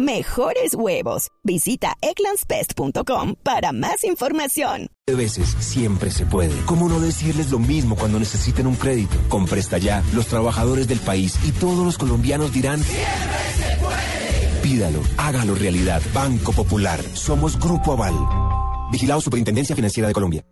mejores huevos. Visita eclanspest.com para más información. De veces siempre se puede. ¿Cómo no decirles lo mismo cuando necesiten un crédito? Con Presta Ya, los trabajadores del país y todos los colombianos dirán ¡Siempre se puede! Pídalo, hágalo realidad. Banco Popular. Somos Grupo Aval. Vigilado Superintendencia Financiera de Colombia.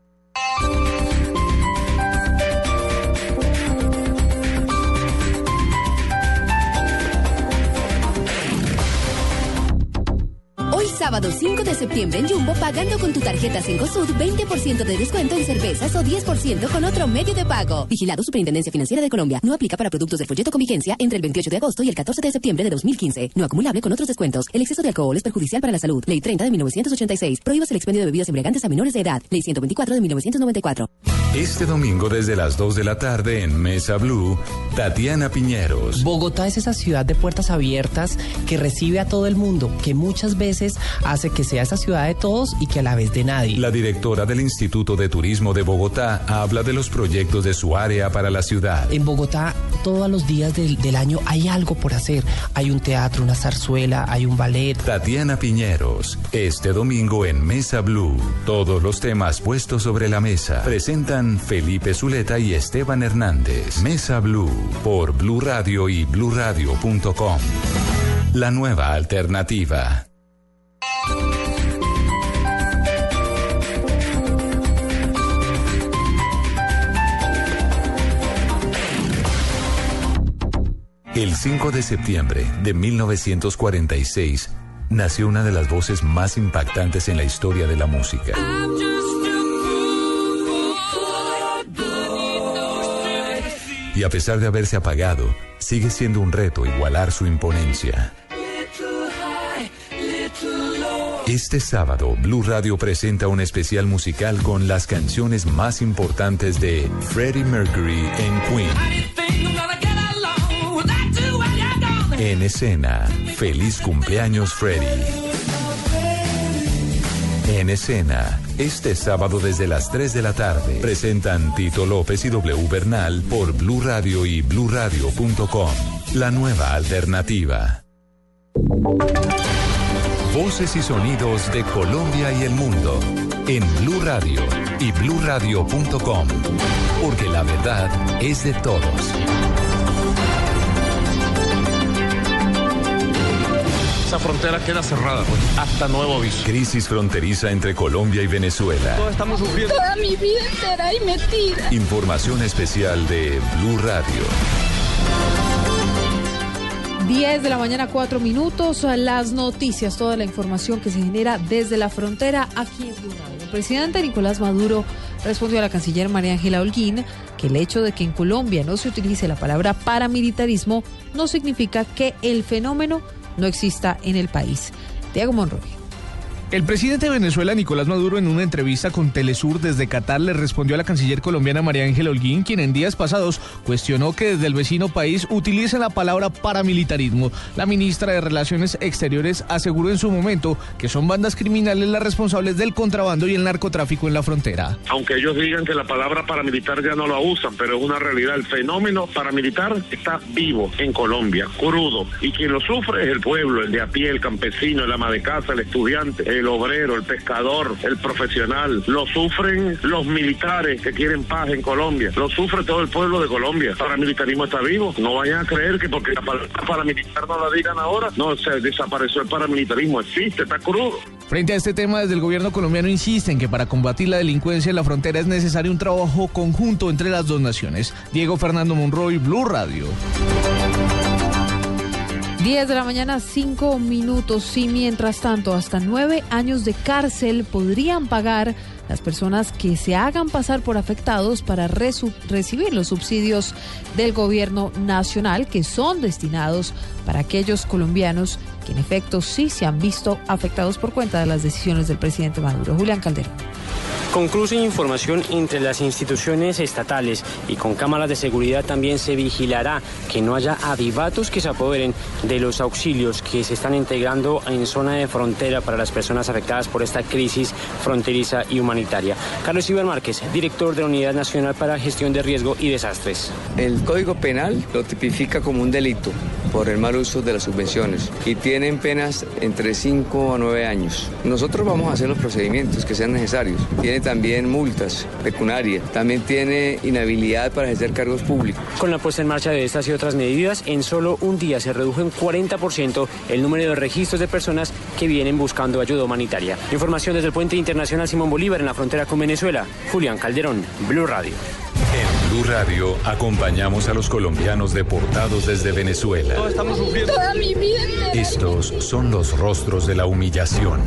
Sábado 5 de septiembre en Jumbo, pagando con tu tarjeta Sud 20% de descuento en cervezas o 10% con otro medio de pago. Vigilado Superintendencia Financiera de Colombia. No aplica para productos del folleto con vigencia entre el 28 de agosto y el 14 de septiembre de 2015. No acumulable con otros descuentos. El exceso de alcohol es perjudicial para la salud. Ley 30 de 1986. Prohíbas el expendio de bebidas embriagantes a menores de edad. Ley 124 de 1994. Este domingo desde las 2 de la tarde en Mesa Blue, Tatiana Piñeros. Bogotá es esa ciudad de puertas abiertas que recibe a todo el mundo, que muchas veces hace que sea esa ciudad de todos y que a la vez de nadie. La directora del Instituto de Turismo de Bogotá habla de los proyectos de su área para la ciudad. En Bogotá todos los días del, del año hay algo por hacer. Hay un teatro, una zarzuela, hay un ballet. Tatiana Piñeros, este domingo en Mesa Blue. Todos los temas puestos sobre la mesa. Presentan Felipe Zuleta y Esteban Hernández. Mesa Blue por Blue Radio y bluradio.com. La nueva alternativa. El 5 de septiembre de 1946 nació una de las voces más impactantes en la historia de la música. Y a pesar de haberse apagado, sigue siendo un reto igualar su imponencia. Este sábado, Blue Radio presenta un especial musical con las canciones más importantes de Freddie Mercury en Queen. En escena, feliz cumpleaños Freddie. En escena, este sábado desde las 3 de la tarde, presentan Tito López y W Bernal por Blue Radio y bluradio.com. La nueva alternativa. Voces y sonidos de Colombia y el mundo en Blue Radio y bluradio.com, porque la verdad es de todos. Esa frontera queda cerrada pues, hasta nuevo aviso. Crisis fronteriza entre Colombia y Venezuela. Todos estamos sufriendo. Toda mi vida entera y metida. Información especial de Blue Radio. 10 de la mañana, 4 minutos. Las noticias, toda la información que se genera desde la frontera aquí en Blue El presidente Nicolás Maduro respondió a la canciller María Ángela Holguín que el hecho de que en Colombia no se utilice la palabra paramilitarismo no significa que el fenómeno no exista en el país. Diego Monroy. El presidente de Venezuela, Nicolás Maduro, en una entrevista con Telesur desde Qatar, le respondió a la canciller colombiana María Ángela Holguín, quien en días pasados cuestionó que desde el vecino país utilicen la palabra paramilitarismo. La ministra de Relaciones Exteriores aseguró en su momento que son bandas criminales las responsables del contrabando y el narcotráfico en la frontera. Aunque ellos digan que la palabra paramilitar ya no la usan, pero es una realidad. El fenómeno paramilitar está vivo en Colombia, crudo, y quien lo sufre es el pueblo, el de a pie, el campesino, el ama de casa, el estudiante el obrero, el pescador, el profesional. Lo sufren los militares que quieren paz en Colombia. Lo sufre todo el pueblo de Colombia. El paramilitarismo está vivo. No vayan a creer que porque la palabra paramilitar no la digan ahora, no, se desapareció el paramilitarismo. Existe, está crudo. Frente a este tema, desde el gobierno colombiano insisten que para combatir la delincuencia en la frontera es necesario un trabajo conjunto entre las dos naciones. Diego Fernando Monroy, Blue Radio. 10 de la mañana, 5 minutos. Y mientras tanto, hasta 9 años de cárcel podrían pagar las personas que se hagan pasar por afectados para recibir los subsidios del gobierno nacional que son destinados para aquellos colombianos que en efecto sí se han visto afectados por cuenta de las decisiones del presidente Maduro. Julián Calderón. Con cruce de información entre las instituciones estatales y con cámaras de seguridad también se vigilará que no haya avivatos que se apoderen de los auxilios que se están integrando en zona de frontera para las personas afectadas por esta crisis fronteriza y humanitaria. Carlos Iber Márquez, director de la Unidad Nacional para Gestión de Riesgo y Desastres. El Código Penal lo tipifica como un delito por el mal uso de las subvenciones y tienen penas entre 5 a 9 años. Nosotros vamos a hacer los procedimientos que sean necesarios. Tiene también multas pecuniarias, también tiene inhabilidad para ejercer cargos públicos. Con la puesta en marcha de estas y otras medidas, en solo un día se redujo en 40% el número de registros de personas que vienen buscando ayuda humanitaria. Información desde el puente internacional Simón Bolívar en la frontera con Venezuela. Julián Calderón, Blue Radio. En Blue Radio acompañamos a los colombianos deportados desde Venezuela. estamos sufriendo. Toda mi vida. Estos son los rostros de la humillación.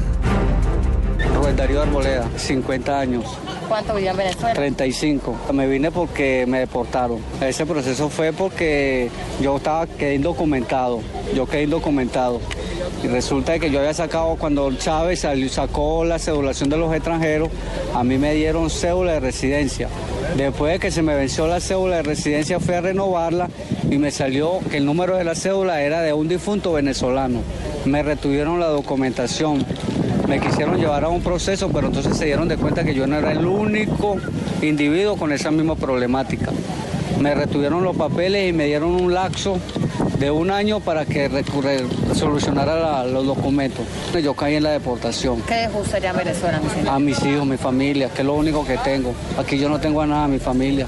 Rubén Darío Arboleda, 50 años. ¿Cuánto vivía en Venezuela? 35. Me vine porque me deportaron. Ese proceso fue porque yo estaba quedé indocumentado. Yo quedé indocumentado. Y resulta que yo había sacado, cuando Chávez salió, sacó la cedulación de los extranjeros, a mí me dieron cédula de residencia. Después de que se me venció la cédula de residencia, fui a renovarla y me salió que el número de la cédula era de un difunto venezolano. Me retuvieron la documentación. Me quisieron llevar a un proceso, pero entonces se dieron de cuenta que yo no era el único individuo con esa misma problemática. Me retuvieron los papeles y me dieron un laxo de un año para que recurre- solucionara la- los documentos. Yo caí en la deportación. ¿Qué dejó usted allá en Venezuela, mi señor? A mis hijos, mi familia, que es lo único que tengo. Aquí yo no tengo a nada, mi familia.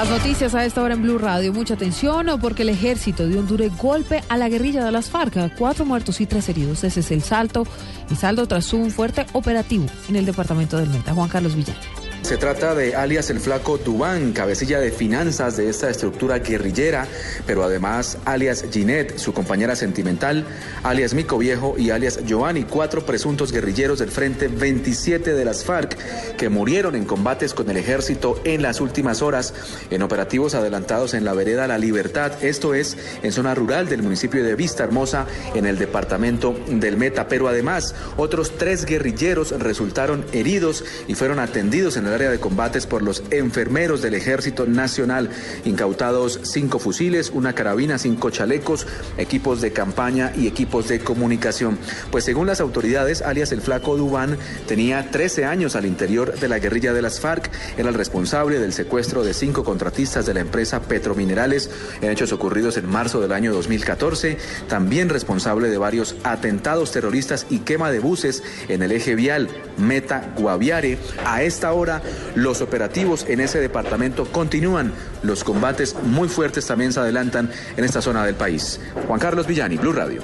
Más noticias a esta hora en Blue Radio. Mucha atención porque el ejército dio un duro golpe a la guerrilla de las FARC. Cuatro muertos y tres heridos. Ese es el salto. El saldo tras un fuerte operativo en el departamento del Meta. Juan Carlos Villán. Se trata de alias el flaco Dubán, cabecilla de finanzas de esta estructura guerrillera, pero además alias Ginette, su compañera sentimental, alias Mico Viejo y alias Giovanni, cuatro presuntos guerrilleros del Frente 27 de las FARC que murieron en combates con el ejército en las últimas horas en operativos adelantados en la vereda La Libertad, esto es en zona rural del municipio de Vista Hermosa en el departamento del Meta, pero además otros tres guerrilleros resultaron heridos y fueron atendidos en el área de combates por los enfermeros del Ejército Nacional, incautados cinco fusiles, una carabina, cinco chalecos, equipos de campaña y equipos de comunicación. Pues según las autoridades, alias el flaco Dubán tenía 13 años al interior de la guerrilla de las FARC, era el responsable del secuestro de cinco contratistas de la empresa Petrominerales en hechos ocurridos en marzo del año 2014, también responsable de varios atentados terroristas y quema de buses en el eje vial Meta Guaviare. A esta hora los operativos en ese departamento continúan, los combates muy fuertes también se adelantan en esta zona del país. Juan Carlos Villani, Blue Radio.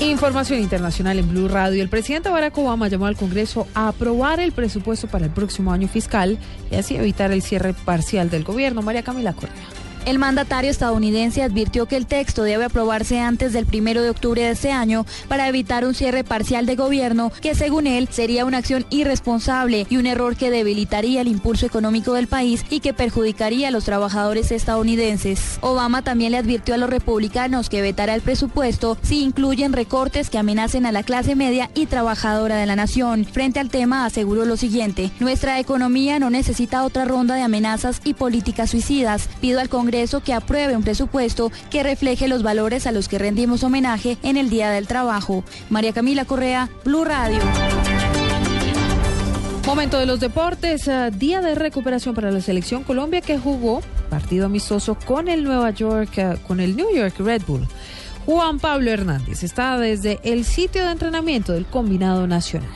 Información internacional en Blue Radio. El presidente Barack Obama llamó al Congreso a aprobar el presupuesto para el próximo año fiscal y así evitar el cierre parcial del gobierno. María Camila Correa. El mandatario estadounidense advirtió que el texto debe aprobarse antes del primero de octubre de este año para evitar un cierre parcial de gobierno que, según él, sería una acción irresponsable y un error que debilitaría el impulso económico del país y que perjudicaría a los trabajadores estadounidenses. Obama también le advirtió a los republicanos que vetará el presupuesto si incluyen recortes que amenacen a la clase media y trabajadora de la nación. Frente al tema, aseguró lo siguiente: nuestra economía no necesita otra ronda de amenazas y políticas suicidas. Pido al Congreso que apruebe un presupuesto que refleje los valores a los que rendimos homenaje en el Día del Trabajo. María Camila Correa, Blue Radio. Momento de los deportes, eh, día de recuperación para la selección Colombia que jugó partido amistoso con el Nueva York, eh, con el New York Red Bull. Juan Pablo Hernández está desde el sitio de entrenamiento del combinado nacional.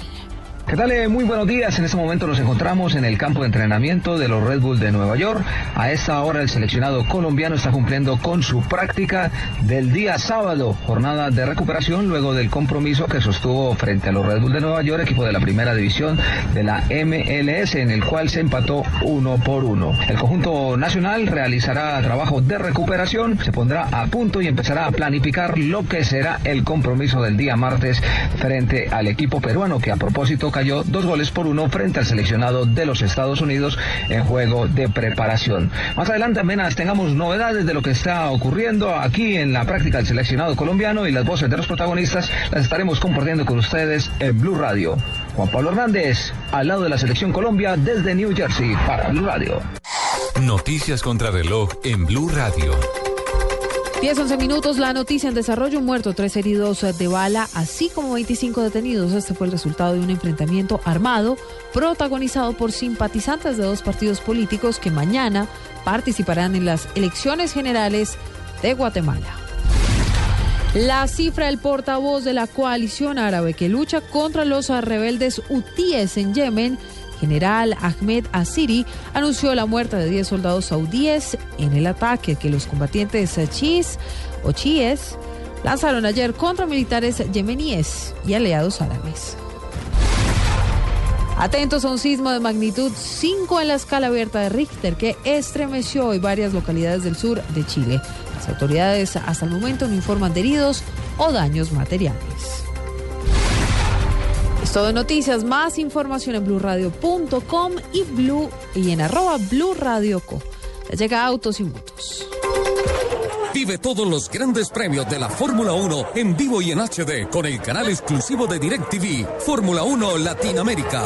¿Qué tal? Eh, Muy buenos días. En este momento nos encontramos en el campo de entrenamiento de los Red Bull de Nueva York. A esta hora el seleccionado colombiano está cumpliendo con su práctica del día sábado, jornada de recuperación luego del compromiso que sostuvo frente a los Red Bull de Nueva York, equipo de la primera división de la MLS, en el cual se empató uno por uno. El conjunto nacional realizará trabajo de recuperación, se pondrá a punto y empezará a planificar lo que será el compromiso del día martes frente al equipo peruano que a propósito cayó dos goles por uno frente al seleccionado de los Estados Unidos en juego de preparación. Más adelante apenas tengamos novedades de lo que está ocurriendo aquí en la práctica del seleccionado colombiano y las voces de los protagonistas las estaremos compartiendo con ustedes en Blue Radio. Juan Pablo Hernández, al lado de la selección Colombia desde New Jersey para Blue Radio. Noticias contra reloj en Blue Radio. 10, 11 minutos, la noticia en desarrollo, un muerto, tres heridos de bala, así como 25 detenidos. Este fue el resultado de un enfrentamiento armado protagonizado por simpatizantes de dos partidos políticos que mañana participarán en las elecciones generales de Guatemala. La cifra del portavoz de la coalición árabe que lucha contra los rebeldes hutíes en Yemen general Ahmed Asiri anunció la muerte de 10 soldados saudíes en el ataque que los combatientes o chiíes lanzaron ayer contra militares yemeníes y aliados árabes. Atentos a un sismo de magnitud 5 en la escala abierta de Richter que estremeció hoy varias localidades del sur de Chile. Las autoridades hasta el momento no informan de heridos o daños materiales. Todo noticias, más información en blurradio.com y blue y en arroba Blue Radio Co. Ya llega Autos y Motos. Vive todos los grandes premios de la Fórmula 1 en vivo y en HD con el canal exclusivo de DirecTV, Fórmula 1 Latinoamérica.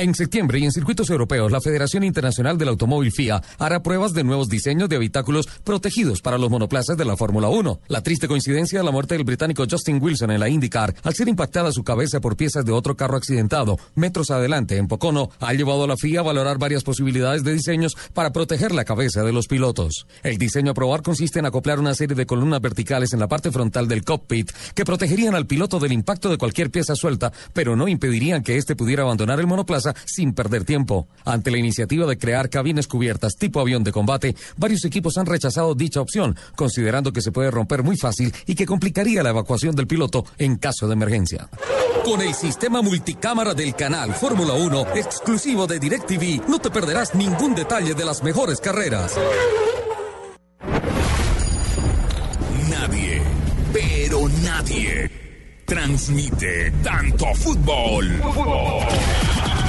En septiembre y en circuitos europeos, la Federación Internacional del Automóvil FIA hará pruebas de nuevos diseños de habitáculos protegidos para los monoplazas de la Fórmula 1. La triste coincidencia de la muerte del británico Justin Wilson en la IndyCar al ser impactada su cabeza por piezas de otro carro accidentado metros adelante en Pocono ha llevado a la FIA a valorar varias posibilidades de diseños para proteger la cabeza de los pilotos. El diseño a probar consiste en acoplar una serie de columnas verticales en la parte frontal del cockpit que protegerían al piloto del impacto de cualquier pieza suelta, pero no impedirían que éste pudiera abandonar el monoplaza sin perder tiempo. Ante la iniciativa de crear cabines cubiertas tipo avión de combate, varios equipos han rechazado dicha opción, considerando que se puede romper muy fácil y que complicaría la evacuación del piloto en caso de emergencia. Con el sistema multicámara del canal Fórmula 1, exclusivo de DirecTV, no te perderás ningún detalle de las mejores carreras. Nadie, pero nadie, transmite tanto fútbol. Blue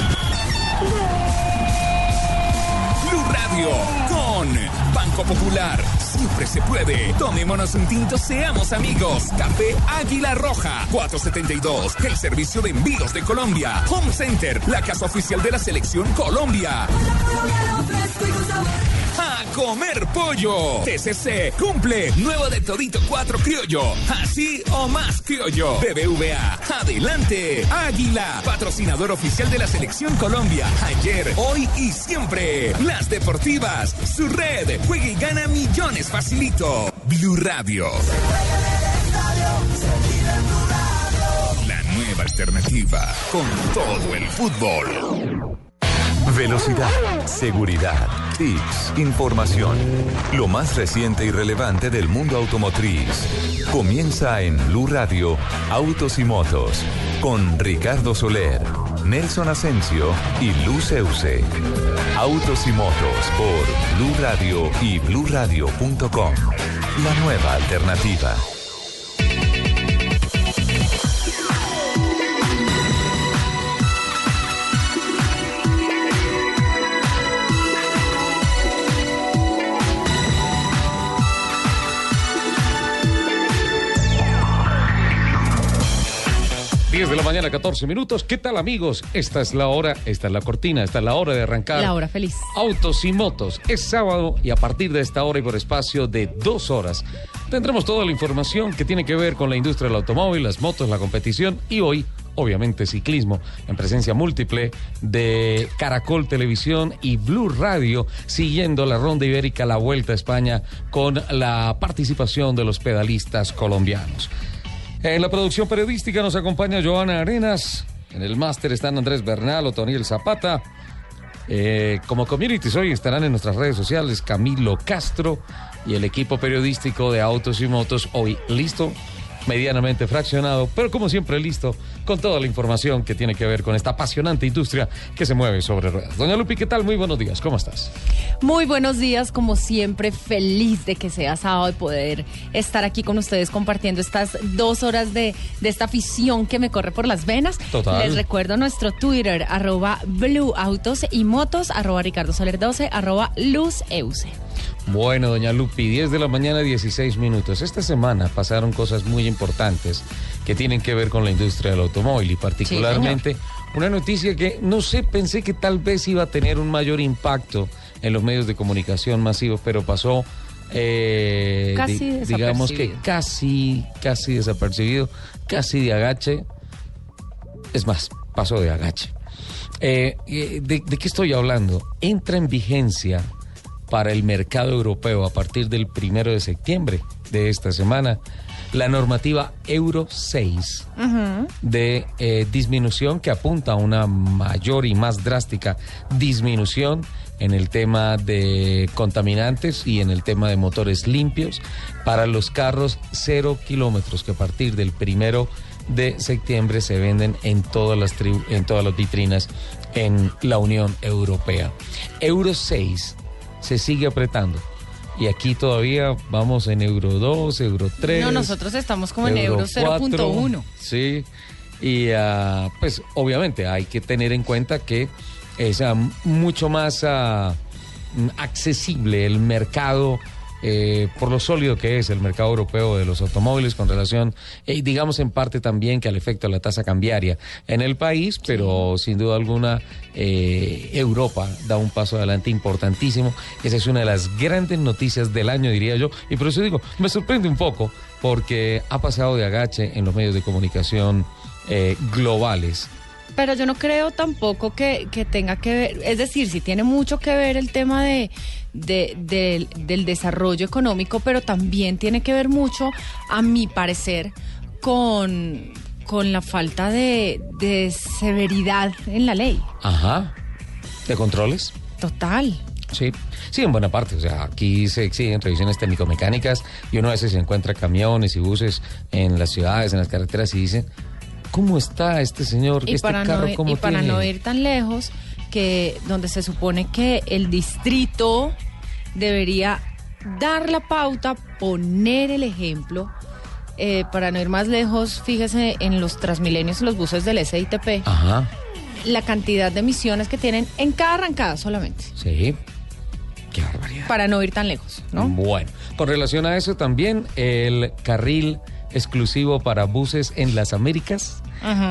Con Banco Popular. Siempre se puede. Tomémonos un tinto, seamos amigos. Café Águila Roja. 472. El servicio de envíos de Colombia. Home Center. La casa oficial de la selección Colombia. A comer pollo. TCC cumple. Nuevo de Todito 4 Criollo. Así o más criollo. BBVA. Adelante. Águila. Patrocinador oficial de la selección Colombia. Ayer, hoy y siempre. Las deportivas. Su red. Juega y gana millones facilito. Blue Radio. La nueva alternativa. Con todo el fútbol. Velocidad, seguridad, tips, información. Lo más reciente y relevante del mundo automotriz. Comienza en Blue Radio, Autos y Motos, con Ricardo Soler, Nelson Asensio y Luceuse. Autos y Motos por Blue Radio y bluradio.com. La nueva alternativa. De la mañana, 14 minutos. ¿Qué tal, amigos? Esta es la hora, esta es la cortina, esta es la hora de arrancar. La hora feliz. Autos y motos. Es sábado y a partir de esta hora y por espacio de dos horas tendremos toda la información que tiene que ver con la industria del automóvil, las motos, la competición y hoy obviamente ciclismo, en presencia múltiple de Caracol Televisión y Blue Radio, siguiendo la ronda ibérica, la Vuelta a España, con la participación de los pedalistas colombianos. En la producción periodística nos acompaña Joana Arenas. En el máster están Andrés Bernal, Otoniel Zapata. Eh, como communities hoy estarán en nuestras redes sociales Camilo Castro y el equipo periodístico de Autos y Motos hoy listo medianamente fraccionado, pero como siempre listo con toda la información que tiene que ver con esta apasionante industria que se mueve sobre ruedas. Doña Lupi, ¿qué tal? Muy buenos días, ¿cómo estás? Muy buenos días, como siempre, feliz de que sea sábado y poder estar aquí con ustedes compartiendo estas dos horas de, de esta afición que me corre por las venas. Total. Les recuerdo nuestro Twitter, arroba Blue Autos y Motos, arroba Ricardo Soler 12, arroba Luz Euse. Bueno, doña Lupi, 10 de la mañana, 16 minutos. Esta semana pasaron cosas muy importantes que tienen que ver con la industria del automóvil y particularmente una noticia que no sé, pensé que tal vez iba a tener un mayor impacto en los medios de comunicación masivos, pero pasó, eh, Casi di- digamos que casi, casi desapercibido, casi de agache. Es más, pasó de agache. Eh, eh, ¿de, de qué estoy hablando? Entra en vigencia para el mercado europeo a partir del primero de septiembre de esta semana la normativa Euro 6 de eh, disminución que apunta a una mayor y más drástica disminución en el tema de contaminantes y en el tema de motores limpios para los carros cero kilómetros que a partir del primero de septiembre se venden en todas las en todas las vitrinas en la Unión Europea. Euro 6 se sigue apretando. Y aquí todavía vamos en Euro 2, Euro 3. No, nosotros estamos como en Euro 0.1. Sí, y ah, pues obviamente hay que tener en cuenta que es ah, mucho más ah, accesible el mercado. Eh, por lo sólido que es el mercado europeo de los automóviles con relación, eh, digamos en parte también que al efecto de la tasa cambiaria en el país, pero sin duda alguna eh, Europa da un paso adelante importantísimo. Esa es una de las grandes noticias del año, diría yo, y por eso digo, me sorprende un poco porque ha pasado de agache en los medios de comunicación globales. Pero yo no creo tampoco que, que tenga que ver, es decir, sí tiene mucho que ver el tema de, de- del- del desarrollo económico, pero también tiene que ver mucho, a mi parecer, con, con la falta de, de severidad en la ley. Ajá. ¿De controles? Total. Sí, sí, en buena parte. O sea, aquí se exigen revisiones técnico-mecánicas y uno a veces se encuentra camiones y buses en las ciudades, en las carreteras y dicen, ¿cómo está este señor? Y este para, carro no, cómo y para no ir tan lejos, que donde se supone que el distrito debería dar la pauta, poner el ejemplo. eh, para no ir más lejos, fíjese en los Transmilenios, los buses del SITP, Ajá, la cantidad de emisiones que tienen en cada arrancada solamente, sí. Qué barbaridad. para no ir tan lejos, ¿no? Bueno, con relación a eso también, el carril exclusivo para buses en las Américas,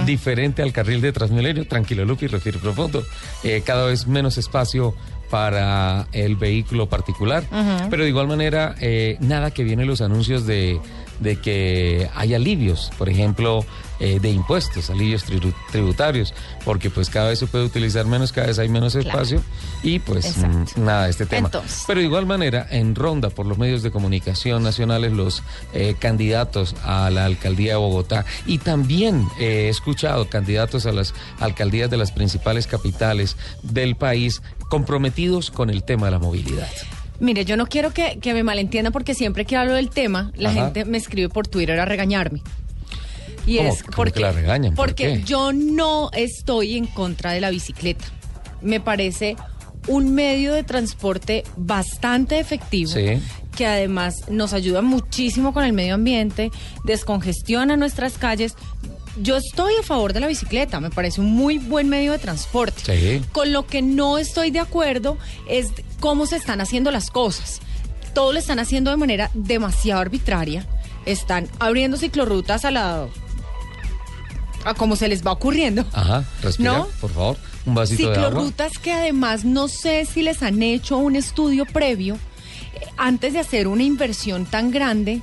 diferente al carril de Transmilenio, tranquilo Lupi, respiro profundo, eh, cada vez menos espacio para el vehículo particular, pero de igual manera, eh, nada que viene los anuncios de, de que hay alivios, por ejemplo, eh, de impuestos, alivios tribu- tributarios, porque pues cada vez se puede utilizar menos, cada vez hay menos espacio y pues Exacto. mm, nada, este tema. Entonces. Pero de igual manera, en ronda por los medios de comunicación nacionales, los eh, candidatos a la alcaldía de Bogotá y también eh, he escuchado candidatos a las alcaldías de las principales capitales del país comprometidos con el tema de la movilidad. Mire, yo no quiero que, que me malentiendan porque siempre que hablo del tema, la Ajá. gente me escribe por Twitter a regañarme. Y ¿Cómo- es porque, que la regañan? ¿Por porque qué? yo no estoy en contra de la bicicleta. Me parece un medio de transporte bastante efectivo. Sí. que además nos ayuda muchísimo con el medio ambiente, descongestiona nuestras calles. Yo estoy a favor de la bicicleta, me parece un muy buen medio de transporte. Sí. Con lo que no estoy de acuerdo es cómo se están haciendo las cosas. Todo lo están haciendo de manera demasiado arbitraria. Están abriendo ciclorrutas a la a como se les va ocurriendo. Ajá, respira, ¿No? por favor, un vasito de agua. Ciclorrutas que además no sé si les han hecho un estudio previo eh, antes de hacer una inversión tan grande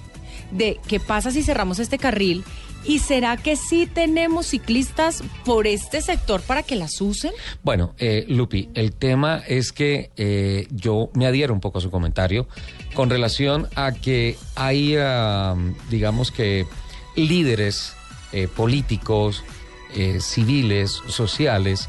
de qué pasa si cerramos este carril y será que sí tenemos ciclistas por este sector para que las usen. Bueno, eh, Lupi, el tema es que eh, yo me adhiero un poco a su comentario con relación a que hay, ah, digamos que, líderes eh, políticos, eh, civiles, sociales,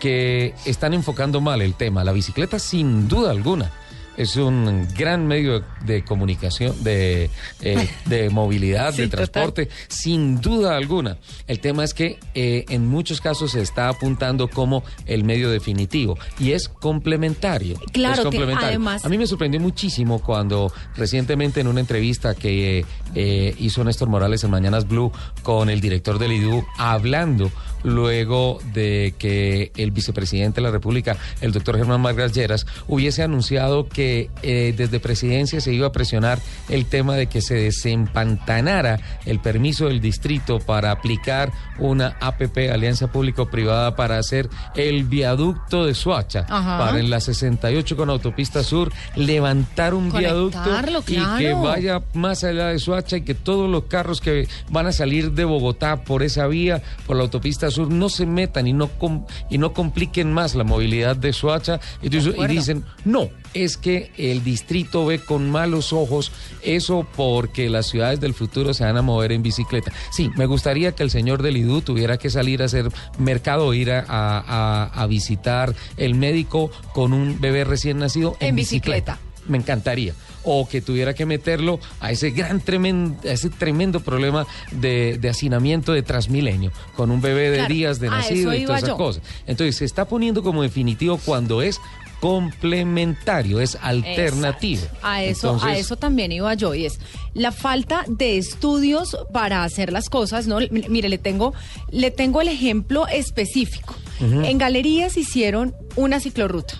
que están enfocando mal el tema. La bicicleta, sin duda alguna, es un gran medio de comunicación, de, eh, de movilidad, Sí, de total. transporte, sin duda alguna. El tema es que eh, en muchos casos se está apuntando como el medio definitivo y es complementario. Claro, es complementario. además- A mí me sorprendió muchísimo cuando recientemente en una entrevista que eh, hizo Néstor Morales en Mañanas Blue con el director del IDU, hablando luego de que el vicepresidente de la República, el doctor Germán Vargas Lleras, hubiese anunciado que eh, desde presidencia se iba a presionar el tema de que se desempantanara el permiso del distrito para aplicar una APP, Alianza Público-Privada, para hacer el viaducto de Suacha, Ajá. para en la 68 con Autopista Sur, levantar un viaducto y que vaya más allá de Suacha y que todos los carros que van a salir de Bogotá por esa vía, por la autopista sur, no se metan y no, com- y no compliquen más la movilidad de Suacha. Y, y dicen, no, es que el distrito ve con malos ojos eso porque las ciudades del futuro se van a mover en bicicleta. Sí, me gustaría que el señor del IDU tuviera que salir a hacer mercado, ir a, a- visitar el médico con un bebé recién nacido en, En bicicleta. me encantaría. O que tuviera que meterlo a ese gran tremendo, a ese tremendo problema de, de hacinamiento de Transmilenio, con un bebé de Claro, días de a nacido y todas esas cosas. Entonces se está poniendo como definitivo cuando es complementario, es alternativo. Exacto. A eso, a eso también iba yo, y es la falta de estudios para hacer las cosas, ¿no? M- Mire, le tengo, le tengo el ejemplo específico. En galerías hicieron una ciclorruta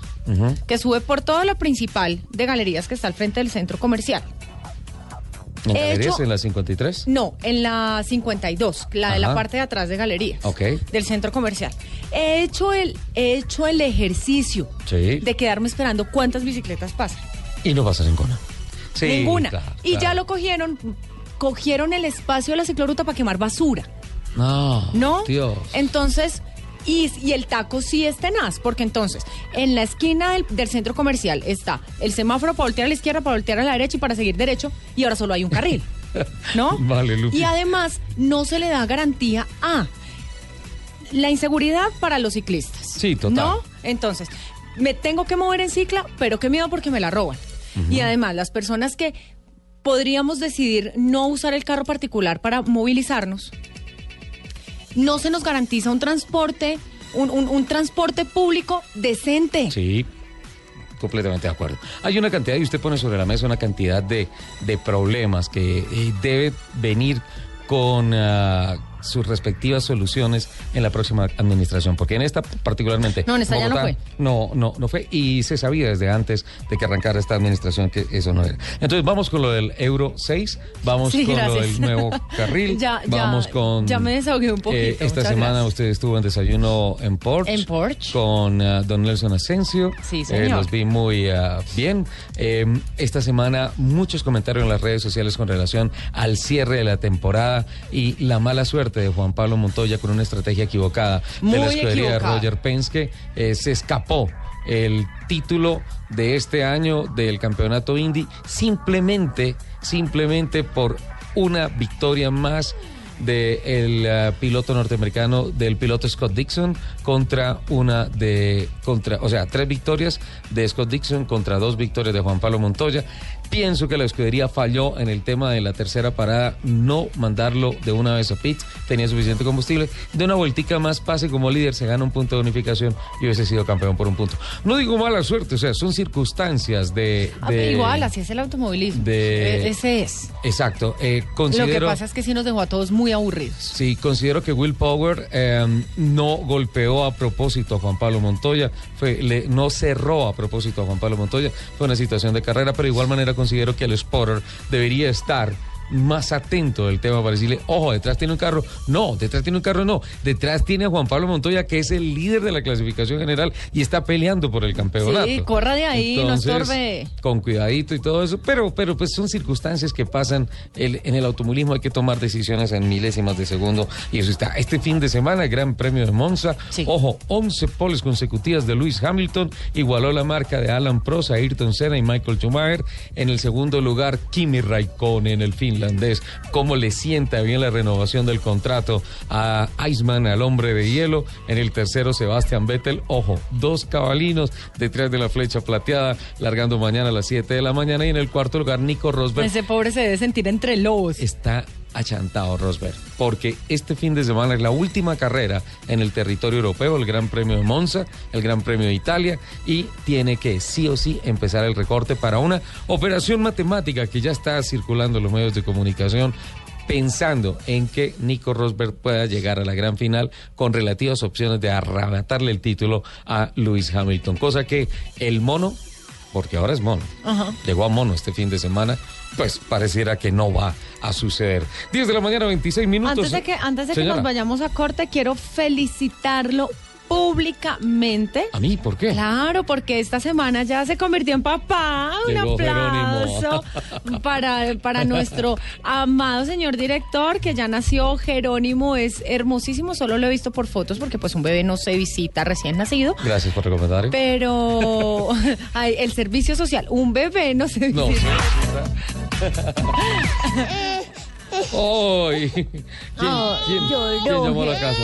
que sube por toda la principal de galerías que está al frente del centro comercial. ¿En He galerías hecho- en la 53? No, en la 52, la de la parte de atrás de galerías. Ok. Del centro comercial. He hecho el, he hecho el ejercicio Sí. de quedarme esperando cuántas bicicletas pasan. Y no pasa ninguna. Sí, Ninguna. claro, y ya lo cogieron, cogieron el espacio de la cicloruta para quemar basura, No. ¿no? Dios. Entonces, y, y el taco sí es tenaz, porque entonces, en la esquina del, del centro comercial está el semáforo para voltear a la izquierda, para voltear a la derecha y para seguir derecho, y ahora solo hay un carril, ¿no? Vale, Lupi. Y además, no se le da garantía a la inseguridad para los ciclistas. Sí, total. ¿No? Entonces, me tengo que mover en cicla, pero qué miedo porque me la roban. Y además, las personas que podríamos decidir no usar el carro particular para movilizarnos, no se nos garantiza un transporte, un, un- transporte público decente. Sí, completamente de acuerdo. Hay una cantidad, y usted pone sobre la mesa una cantidad de, de problemas que eh, debe venir con ah, sus respectivas soluciones en la próxima administración, porque en esta particularmente... No, en esta ya no Bogotá, No, no, no fue, y se sabía desde antes de que arrancara esta administración que eso no era. Entonces vamos con lo del Euro 6, vamos Sí, con lo gracias. del nuevo carril, Ya, ya, vamos con... ya me desahogué un poquito, eh, esta semana gracias. usted estuvo en desayuno en Porsche. En Porsche. Con ah, don Nelson Asensio. Sí, Eh, señor. los vi muy ah, bien. Eh, esta semana muchos comentarios en las redes sociales con relación al cierre de la temporada y la mala suerte de Juan Pablo Montoya con una estrategia equivocada Muy de la escudería de Roger Penske. Eh, se escapó el título de este año del campeonato Indy simplemente, simplemente por una victoria más del piloto norteamericano, del piloto Scott Dixon, contra una de, contra, o sea, tres victorias de Scott Dixon contra dos victorias de Juan Pablo Montoya. Pienso que la escudería falló en el tema de la tercera parada, no mandarlo de una vez a pits, tenía suficiente combustible, de una vueltica más pase como líder, se gana un punto de unificación y hubiese sido campeón por un punto. No digo mala suerte, o sea, son circunstancias de... Ah, de- Igual, así es el automovilismo. de- E- Ese es. Exacto, eh, Lo que pasa es que sí nos dejó a todos muy aburridos. Sí, considero que Will Power eh, no golpeó a propósito a Juan Pablo Montoya, fue, le- no cerró a propósito a Juan Pablo Montoya, fue una situación de carrera, pero de igual manera considero que el spotter debería estar más atento del tema para decirle, ojo, detrás tiene un carro. No, detrás tiene un carro, no. Detrás tiene a Juan Pablo Montoya, que es el líder de la clasificación general y está peleando por el campeonato. Sí, corra de ahí, no Entonces, estorbe. Con cuidadito y todo eso, pero, pero pues son circunstancias que pasan el- en el automovilismo, hay que tomar decisiones en milésimas de segundo y eso está. Este fin de semana, Gran Premio de Monza, ojo, 11 poles consecutivas de Lewis Hamilton, igualó la marca de Alan Prost, Ayrton Senna y Michael Schumacher. En el segundo lugar, Kimi Raikkonen, el finlandés finlandés, cómo le sienta bien la renovación del contrato a Iceman, al hombre de hielo. En el tercero, Sebastián Vettel, ojo, dos cabalinos detrás de la flecha plateada, largando mañana a las 7 de la mañana. Y en el cuarto lugar, Nico Rosberg. Ese pobre se debe sentir entre lobos. Está achantado Rosberg, porque este fin de semana es la última carrera en el territorio europeo, el Gran Premio de Monza, el Gran Premio de Italia, y tiene que sí o sí empezar el recorte para una operación matemática que ya está circulando en los medios de comunicación pensando en que Nico Rosberg pueda llegar a la gran final con relativas opciones de arrebatarle el título a Lewis Hamilton, cosa que el mono porque ahora es mono. Ajá. Llegó a mono este fin de semana, pues pareciera que no va a suceder. 10 de la mañana, 26 minutos. Antes de que, antes de que nos vayamos a corte, quiero felicitarlo públicamente. ¿A mí? ¿Por qué? Claro, porque esta semana ya se convirtió en papá. Un Llegó aplauso para, para nuestro amado señor director, que ya nació. Jerónimo es hermosísimo, solo lo he visto por fotos, porque pues un bebé no se visita recién nacido. Gracias por recomendar. Pero ay, el servicio social, un bebé no se No, visita. ¡Ay! ¿Quién, quién llamó a la casa?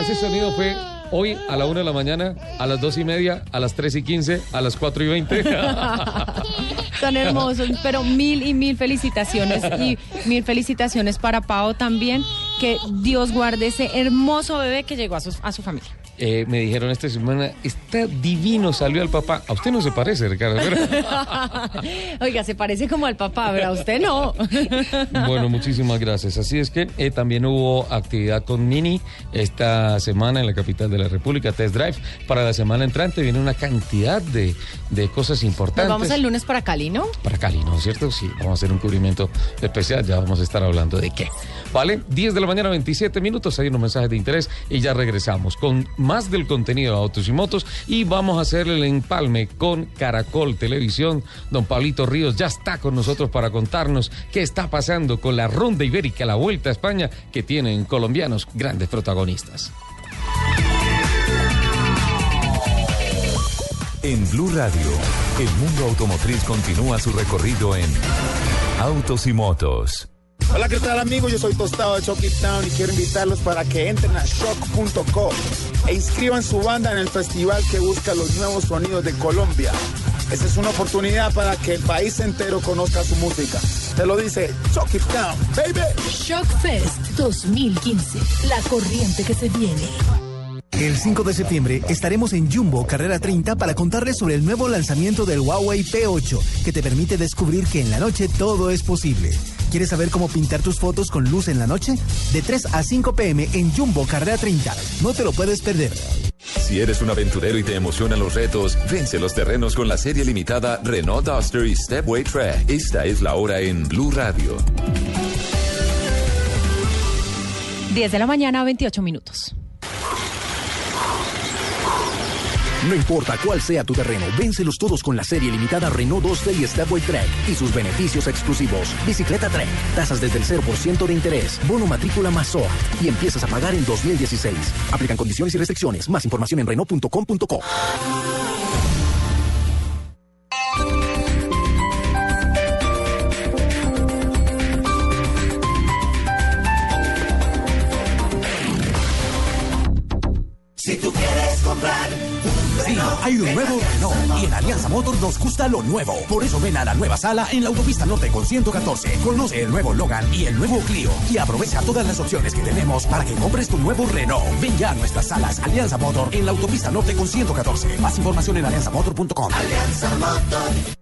Ese sonido fue hoy a la una de la mañana, a las dos y media, a las tres y quince, a las cuatro y veinte. Son hermosos, pero mil y mil felicitaciones y mil felicitaciones para Pau también. Que Dios guarde ese hermoso bebé que llegó a su, a su familia. Eh, me dijeron esta semana, está divino, salió el papá. A usted no se parece, Ricardo. Oiga, se parece como al papá, pero a usted no. Bueno, muchísimas gracias. Así es que eh, también hubo actividad con Mini esta semana en la capital de la República, Test Drive. Para la semana entrante viene una cantidad de, de cosas Nos importantes. vamos el lunes para Cali, ¿no? Para Cali, ¿no es cierto? Sí, vamos a hacer un cubrimiento especial, ya vamos a estar hablando de qué. ¿Vale? 10 de la mañana, 27 minutos, hay unos mensajes de interés y ya regresamos con más del contenido de autos y motos y vamos a hacer el empalme con Caracol Televisión. Don Pablito Ríos ya está con nosotros para contarnos qué está pasando con la ronda ibérica, la vuelta a España, que tienen colombianos grandes protagonistas. En Blue Radio, el mundo automotriz continúa su recorrido en Autos y Motos. Hola, ¿qué tal amigos? Yo soy Tostado de Chucky Town y quiero invitarlos para que entren a shock.co e inscriban su banda en el festival que busca los nuevos sonidos de Colombia. Esa es una oportunidad para que el país entero conozca su música. Te lo dice Chucky Town, baby. Shock Fest 2015. La corriente que se viene. El 5 de septiembre estaremos en Jumbo, carrera 30, para contarles sobre el nuevo lanzamiento del Huawei P8, que te permite descubrir que en la noche todo es posible. ¿Quieres saber cómo pintar tus fotos con luz en la noche? De 3 a 5 pm en Jumbo, carrera 30. No te lo puedes perder. Si eres un aventurero y te emocionan los retos, vence los terrenos con la serie limitada Renault Duster y Stepway Track. Esta es la hora en Blue Radio. 10 de la mañana, 28 minutos. No importa cuál sea tu terreno, véncelos todos con la serie limitada Renault 2T y Stepway Trek y sus beneficios exclusivos. Bicicleta Trek, tasas desde el 0% de interés, bono matrícula más SOAT y empiezas a pagar en 2016. Aplican condiciones y restricciones. Más información en Renault.com.co. Si tú quieres comprar hay un nuevo Renault y en Alianza Motor nos gusta lo nuevo. Por eso ven a la nueva sala en la autopista norte con 114. Conoce el nuevo Logan y el nuevo Clio y aprovecha todas las opciones que tenemos para que compres tu nuevo Renault. Ven ya a nuestras salas Alianza Motor en la autopista norte con 114. Más información en alianzamotor.com. Alianza Motor.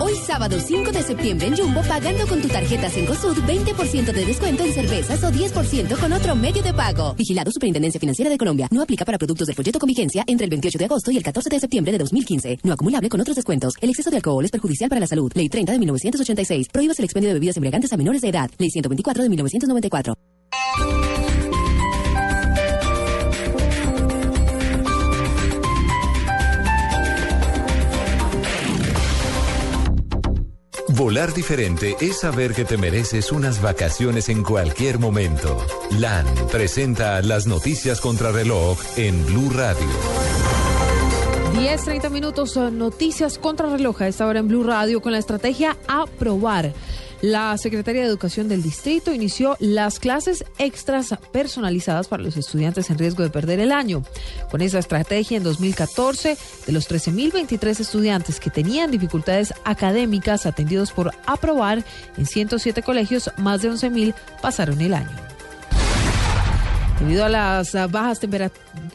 Hoy sábado 5 de septiembre en Jumbo, pagando con tu tarjeta Cencosud, 20% de descuento en cervezas o 10% con otro medio de pago. Vigilado Superintendencia Financiera de Colombia. No aplica para productos del folleto con vigencia entre el 28 de agosto y el 14 de septiembre de 2015. No acumulable con otros descuentos. El exceso de alcohol es perjudicial para la salud. Ley 30 de 1986. Prohíbas el expendio de bebidas embriagantes a menores de edad. Ley 124 de 1994. Volar diferente es saber que te mereces unas vacaciones en cualquier momento. LAN presenta las noticias contra reloj en Blue Radio. 10, 30 minutos, eh, noticias contra reloj a esta hora en Blue Radio con la estrategia Aprobar. La Secretaría de Educación del Distrito inició las clases extras personalizadas para los estudiantes en riesgo de perder el año. Con esa estrategia, en 2014, de los 13.023 estudiantes que tenían dificultades académicas atendidos por aprobar en 107 colegios, más de 11.000 pasaron el año. Debido a las bajas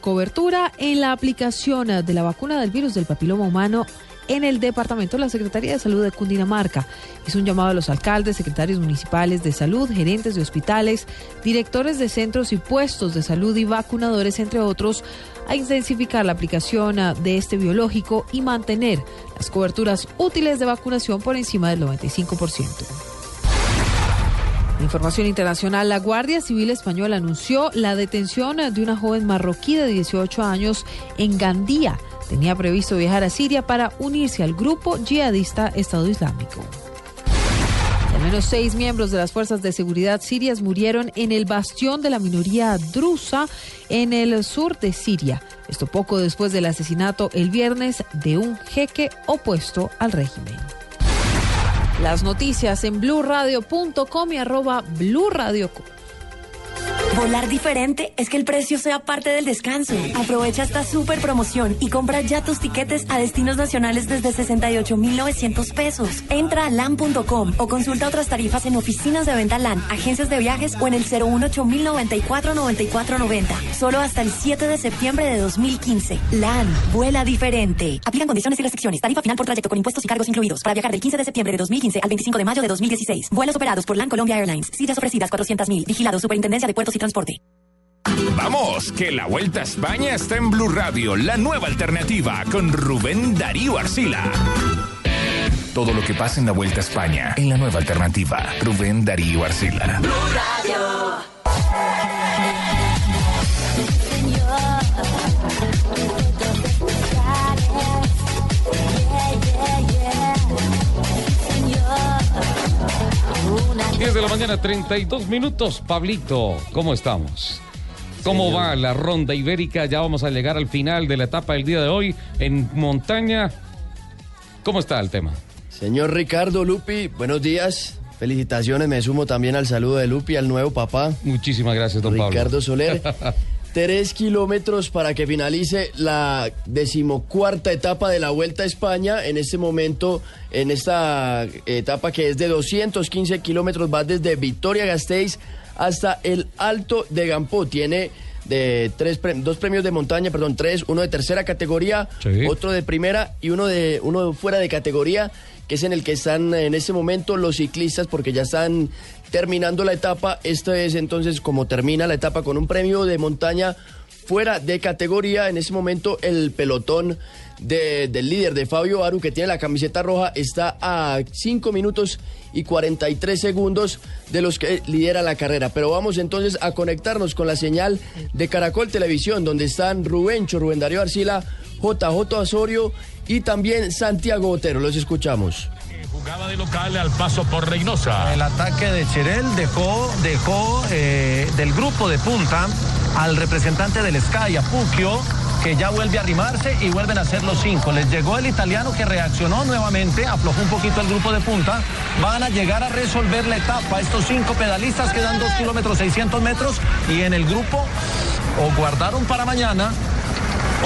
cobertura en la aplicación de la vacuna del virus del papiloma humano en el departamento, la Secretaría de Salud de Cundinamarca hizo un llamado a los alcaldes, secretarios municipales de salud, gerentes de hospitales, directores de centros y puestos de salud y vacunadores, entre otros, a intensificar la aplicación ah, de este biológico y mantener las coberturas útiles de vacunación por encima del 95%. Información internacional, la Guardia Civil Española anunció la detención de una joven marroquí de 18 años en Gandía tenía previsto viajar a Siria para unirse al grupo yihadista Estado Islámico. Al menos seis miembros de las fuerzas de seguridad sirias murieron en el bastión de la minoría drusa en el sur de Siria. Esto poco después del asesinato el viernes de un jeque opuesto al régimen. Las noticias en blurradio.com y arroba. Volar diferente es que el precio sea parte del descanso. Aprovecha esta super promoción y compra ya tus tiquetes a destinos nacionales desde 68,900 pesos. Entra a LAN.com o consulta otras tarifas en oficinas de venta LAN, agencias de viajes o en el 018 9490 Solo hasta el 7 de septiembre de 2015. LAN, vuela diferente. Aplican condiciones y restricciones. Tarifa final por trayecto con impuestos y cargos incluidos. Para viajar del 15 de septiembre de 2015 al 25 de mayo de 2016. Vuelos operados por LAN Colombia Airlines. Sillas ofrecidas 400.000. Vigilado Superintendencia de Puertos y transporte. Vamos, que la Vuelta a España está en Blue Radio, la nueva alternativa con Rubén Darío Arcila. Todo lo que pasa en la Vuelta a España, en la nueva alternativa, Rubén Darío Arcila. Blue Radio. De la mañana, 32 minutos. Pablito, ¿cómo estamos? ¿Cómo va la ronda ibérica? Ya vamos a llegar al final de la etapa del día de hoy en montaña. ¿Cómo está el tema? Señor Ricardo Lupi, buenos días. Felicitaciones, me sumo también al saludo de Lupi, al nuevo papá. Muchísimas gracias, don Pablo. Ricardo Soler. Tres kilómetros para que finalice la decimocuarta etapa de la Vuelta a España. En este momento, en esta etapa que es de 215 kilómetros, va desde Victoria Gasteiz hasta el Alto de Gampó. Tiene de tres dos premios de montaña, perdón, tres, uno de tercera categoría, otro de primera y uno de uno fuera de categoría, que es en el que están en este momento los ciclistas porque ya están terminando la etapa. Esto es entonces como termina la etapa con un premio de montaña fuera de categoría. En ese momento el pelotón del líder de Fabio Aru, que tiene la camiseta roja, está a 5 minutos y 43 segundos de los que lidera la carrera. Pero vamos entonces a conectarnos con la señal de Caracol Televisión, donde están Rubencho, Rubén Darío Arcila, JJ Osorio y también Santiago Otero. Los escuchamos. Jugaba de local al paso por Reynosa. El ataque de Cherel dejó, dejó eh, del grupo de punta al representante del Sky, a Pucchio, que ya vuelve a arrimarse y vuelven a ser los cinco. Les llegó el italiano que reaccionó nuevamente, aflojó un poquito el grupo de punta. Van a llegar a resolver la etapa. Estos cinco pedalistas quedan dos kilómetros 600 metros y en el grupo o guardaron para mañana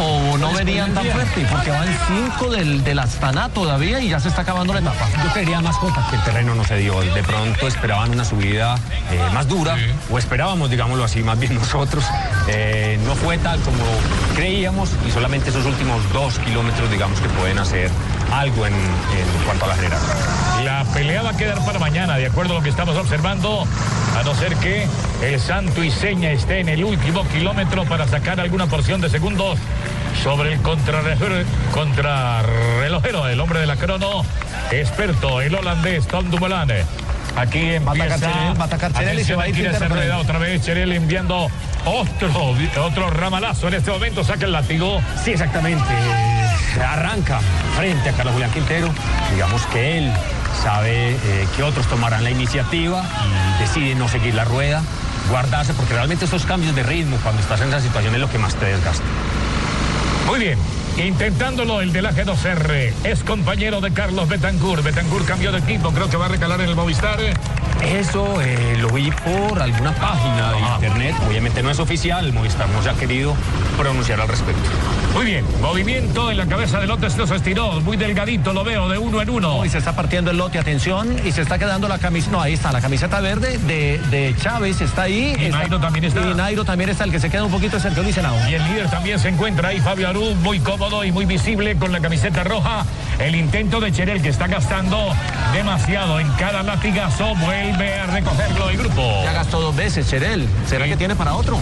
o no venían tan fuerte, porque van cinco del, del Astana todavía y ya se está acabando la etapa. Yo quería más cota, que el terreno no se dio. De pronto esperaban una subida eh, más dura, o esperábamos, digámoslo así, más bien nosotros. Eh, no fue tal como creíamos y solamente esos últimos dos kilómetros, digamos, que pueden hacer algo en, en cuanto a la general. La pelea va a quedar para mañana, de acuerdo a lo que estamos observando, a no ser que el Santo y Seña esté en el último kilómetro para sacar alguna porción de segundos sobre el contrarrelojero, el hombre de la crono, experto, el holandés Tom Dumoulin. Aquí empieza va a y se va a ir otra vez Cherel enviando otro, otro ramalazo en este momento, saca el látigo. Sí, exactamente. Arranca frente a Carlos Julián Quintero. Digamos que él sabe eh, que otros tomarán la iniciativa y decide no seguir la rueda, guardarse, porque realmente esos cambios de ritmo cuando estás en esa situación es lo que más te desgasta. Muy bien. Intentándolo, el del AG2R es compañero de Carlos Betancourt. Betancourt cambió de equipo, creo que va a recalar en el Movistar. Eso eh, lo vi por alguna página de internet, obviamente no es oficial, el Movistar no se ha querido pronunciar al respecto. Muy bien, movimiento en la cabeza de Lote, se estiró, muy delgadito, lo veo, de uno en uno. Y se está partiendo el lote, atención, y se está quedando la camiseta, no, ahí está, la camiseta verde de, de Chávez está ahí. Y está- Nairo también está. Y Nairo también está, el que se queda un poquito es Luis Henao. Y el líder también se encuentra ahí, Fabio Aru, muy cómodo y muy visible con la camiseta roja. El intento de Cherel que está gastando demasiado en cada latigazo, vuelve a recogerlo el grupo. Ya gastó dos veces, Cherel. ¿Será que tiene para otro?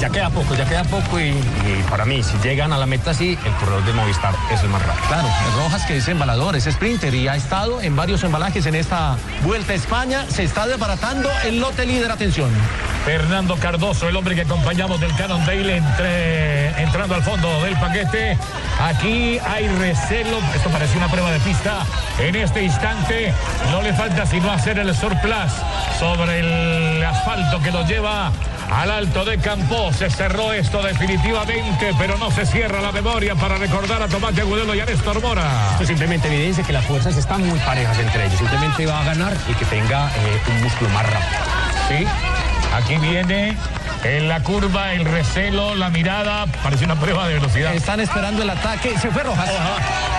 Ya queda poco, ya queda poco y, y para mí, si llegan a la meta así, el corredor de Movistar es el más rápido. Claro, Rojas que es embalador, es sprinter y ha estado en varios embalajes en esta Vuelta a España. Se está desbaratando el lote líder, atención. Fernando Cardoso, el hombre que acompañamos del Cannondale, entre, entrando al fondo del paquete. Aquí hay recelo, esto parece una prueba de pista. En este instante no le falta sino hacer el surplus sobre el asfalto que lo lleva al alto de Campo. Se cerró esto definitivamente, pero no se cierra la memoria para recordar a Tomás Agudelo y a Néstor Mora. Esto simplemente evidencia que las fuerzas están muy parejas entre ellos. Simplemente va a ganar y que tenga eh, un músculo más rápido. Sí, aquí viene en la curva el recelo, la mirada, parece una prueba de velocidad. Están esperando el ataque. Se fue Rojas.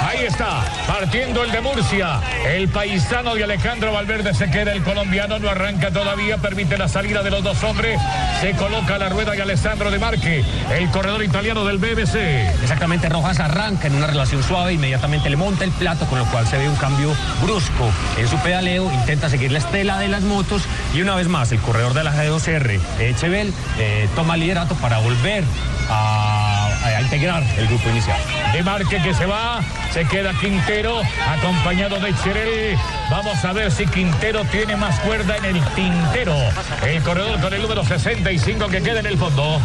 Ahí está, partiendo el de Murcia. El paisano de Alejandro Valverde se queda, el colombiano no arranca todavía, permite la salida de los dos hombres. Se coloca la rueda y Alessandro de Marque, el corredor italiano del BBC. Exactamente, Rojas arranca en una relación suave, inmediatamente le monta el plato, con lo cual se ve un cambio brusco en su pedaleo, intenta seguir la estela de las motos y una vez más el corredor de la G2R, Echevel, eh, toma liderato para volver a, a integrar el grupo inicial. De Marque que se va, se queda Quintero, acompañado de Cherel. Vamos a ver si Quintero tiene más cuerda en el tintero. El corredor con el número 65 que queda en el fondo.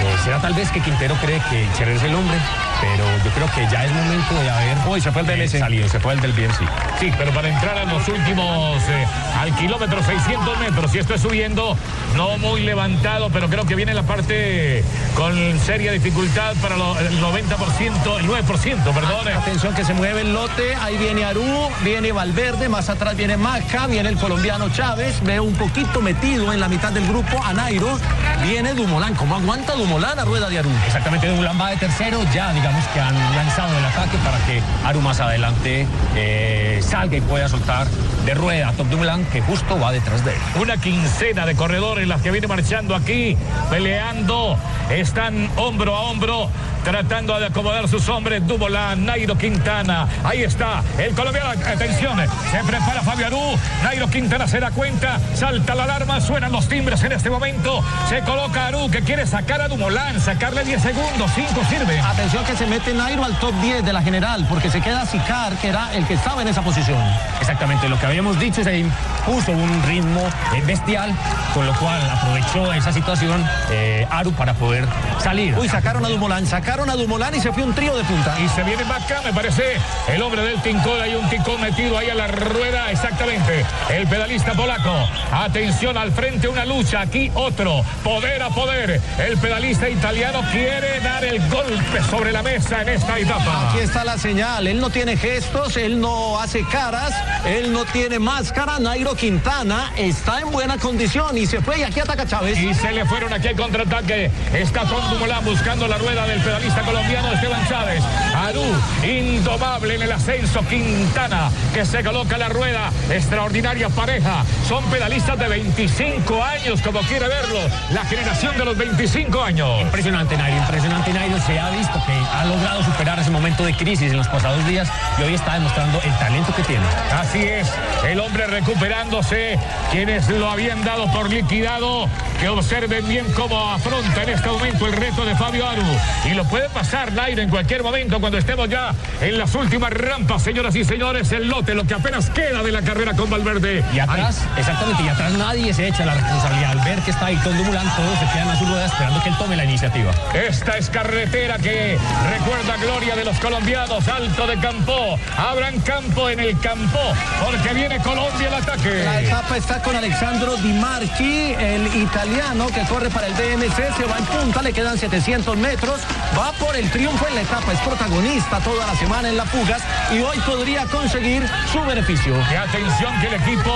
Eh, será tal vez que Quintero cree que Cherer es el hombre, pero yo creo que ya es momento de haber Uy, se fue el del eh, salido, se fue el del BNC. Sí, pero para entrar a los últimos, eh, al kilómetro 600 metros, y esto es subiendo, no muy levantado, pero creo que viene la parte con seria dificultad para lo- el 90%, el 9%, perdón. eh. Atención que se mueve el lote, ahí viene Arú, viene Valverde, más atrás viene Maca, viene el colombiano Chávez, veo un poquito metido en la mitad del grupo a Nairo, viene Dumolán, ¿cómo aguanta Dumolán a rueda de Arú? Exactamente, Dumoulin va de tercero, ya digamos que han lanzado el ataque para que Aru más adelante eh, salga y pueda soltar de rueda a Top Dumoulin, que justo va detrás de él. Una quincena de corredores las que viene marchando aquí, peleando, están hombro a hombro, tratando de acomodar sus hombres. Dubolán, Nairo Quintana, ahí está, el colombiano, atención, se prepara Fabio Arú, Nairo Quintana se da cuenta, salta la alarma, suenan los timbres en este momento, se coloca Arú que quiere sacar a Dumoulin, sacarle 10 segundos, 5 sirve. Atención que se mete Nairo al top 10 de la general, porque se queda Sicar, que era el que estaba en esa posición. Exactamente, lo que habíamos dicho se impuso un ritmo eh, bestial, con lo cual aprovechó esa situación eh, Aru para poder salir. Uy, sacaron a Dumolán, sacaron a Dumolán y se fue un trío de punta. Y se viene Maca, me parece, el hombre del Tincón. Hay un Tincón metido ahí a la rueda, exactamente. El pedalista polaco. Atención al frente, una lucha. Aquí otro. Poder a poder. El pedalista italiano quiere dar el golpe sobre la mesa en esta etapa. Aquí está la señal, él no tiene gestos, él no hace caras, él no tiene máscara, Nairo Quintana está en buena condición y se fue y aquí ataca Chávez. Y se le fueron aquí al contraataque. Está Tom Dumoulin buscando la rueda del pedalista colombiano Esteban Chávez. Arú, indomable en el ascenso. Quintana, que se coloca la rueda. Extraordinaria pareja. Son pedalistas de 25 años, como quiere verlo. La generación de los 25 años. Impresionante Nairo, impresionante Nairo. Se ha visto que ha logrado superar ese momento de crisis en los pasados días y hoy está demostrando el talento que tiene. Así es, el hombre recuperándose, quienes lo habían dado por liquidado, que observen bien cómo afronta en este momento el reto de Fabio Aru. Y lo puede pasar Nairo en cualquier momento cuando estemos ya en la las últimas rampas, señoras y señores, el lote, lo que apenas queda de la carrera con Valverde. Y atrás, exactamente, y atrás nadie se echa la responsabilidad. Al ver que está Ayrton Dumulán, todos se quedan a su rueda esperando que él tome la iniciativa. Esta es carretera que recuerda gloria de los colombianos, alto de campo. Abran campo en el campo, porque viene Colombia el ataque. La etapa está con Alexandro Di Marchi, el italiano que corre para el BMC, se va en punta, le quedan 700 metros, va por el triunfo en la etapa, es protagonista toda la semana en la Pugas y hoy podría conseguir su beneficio. Y atención que el equipo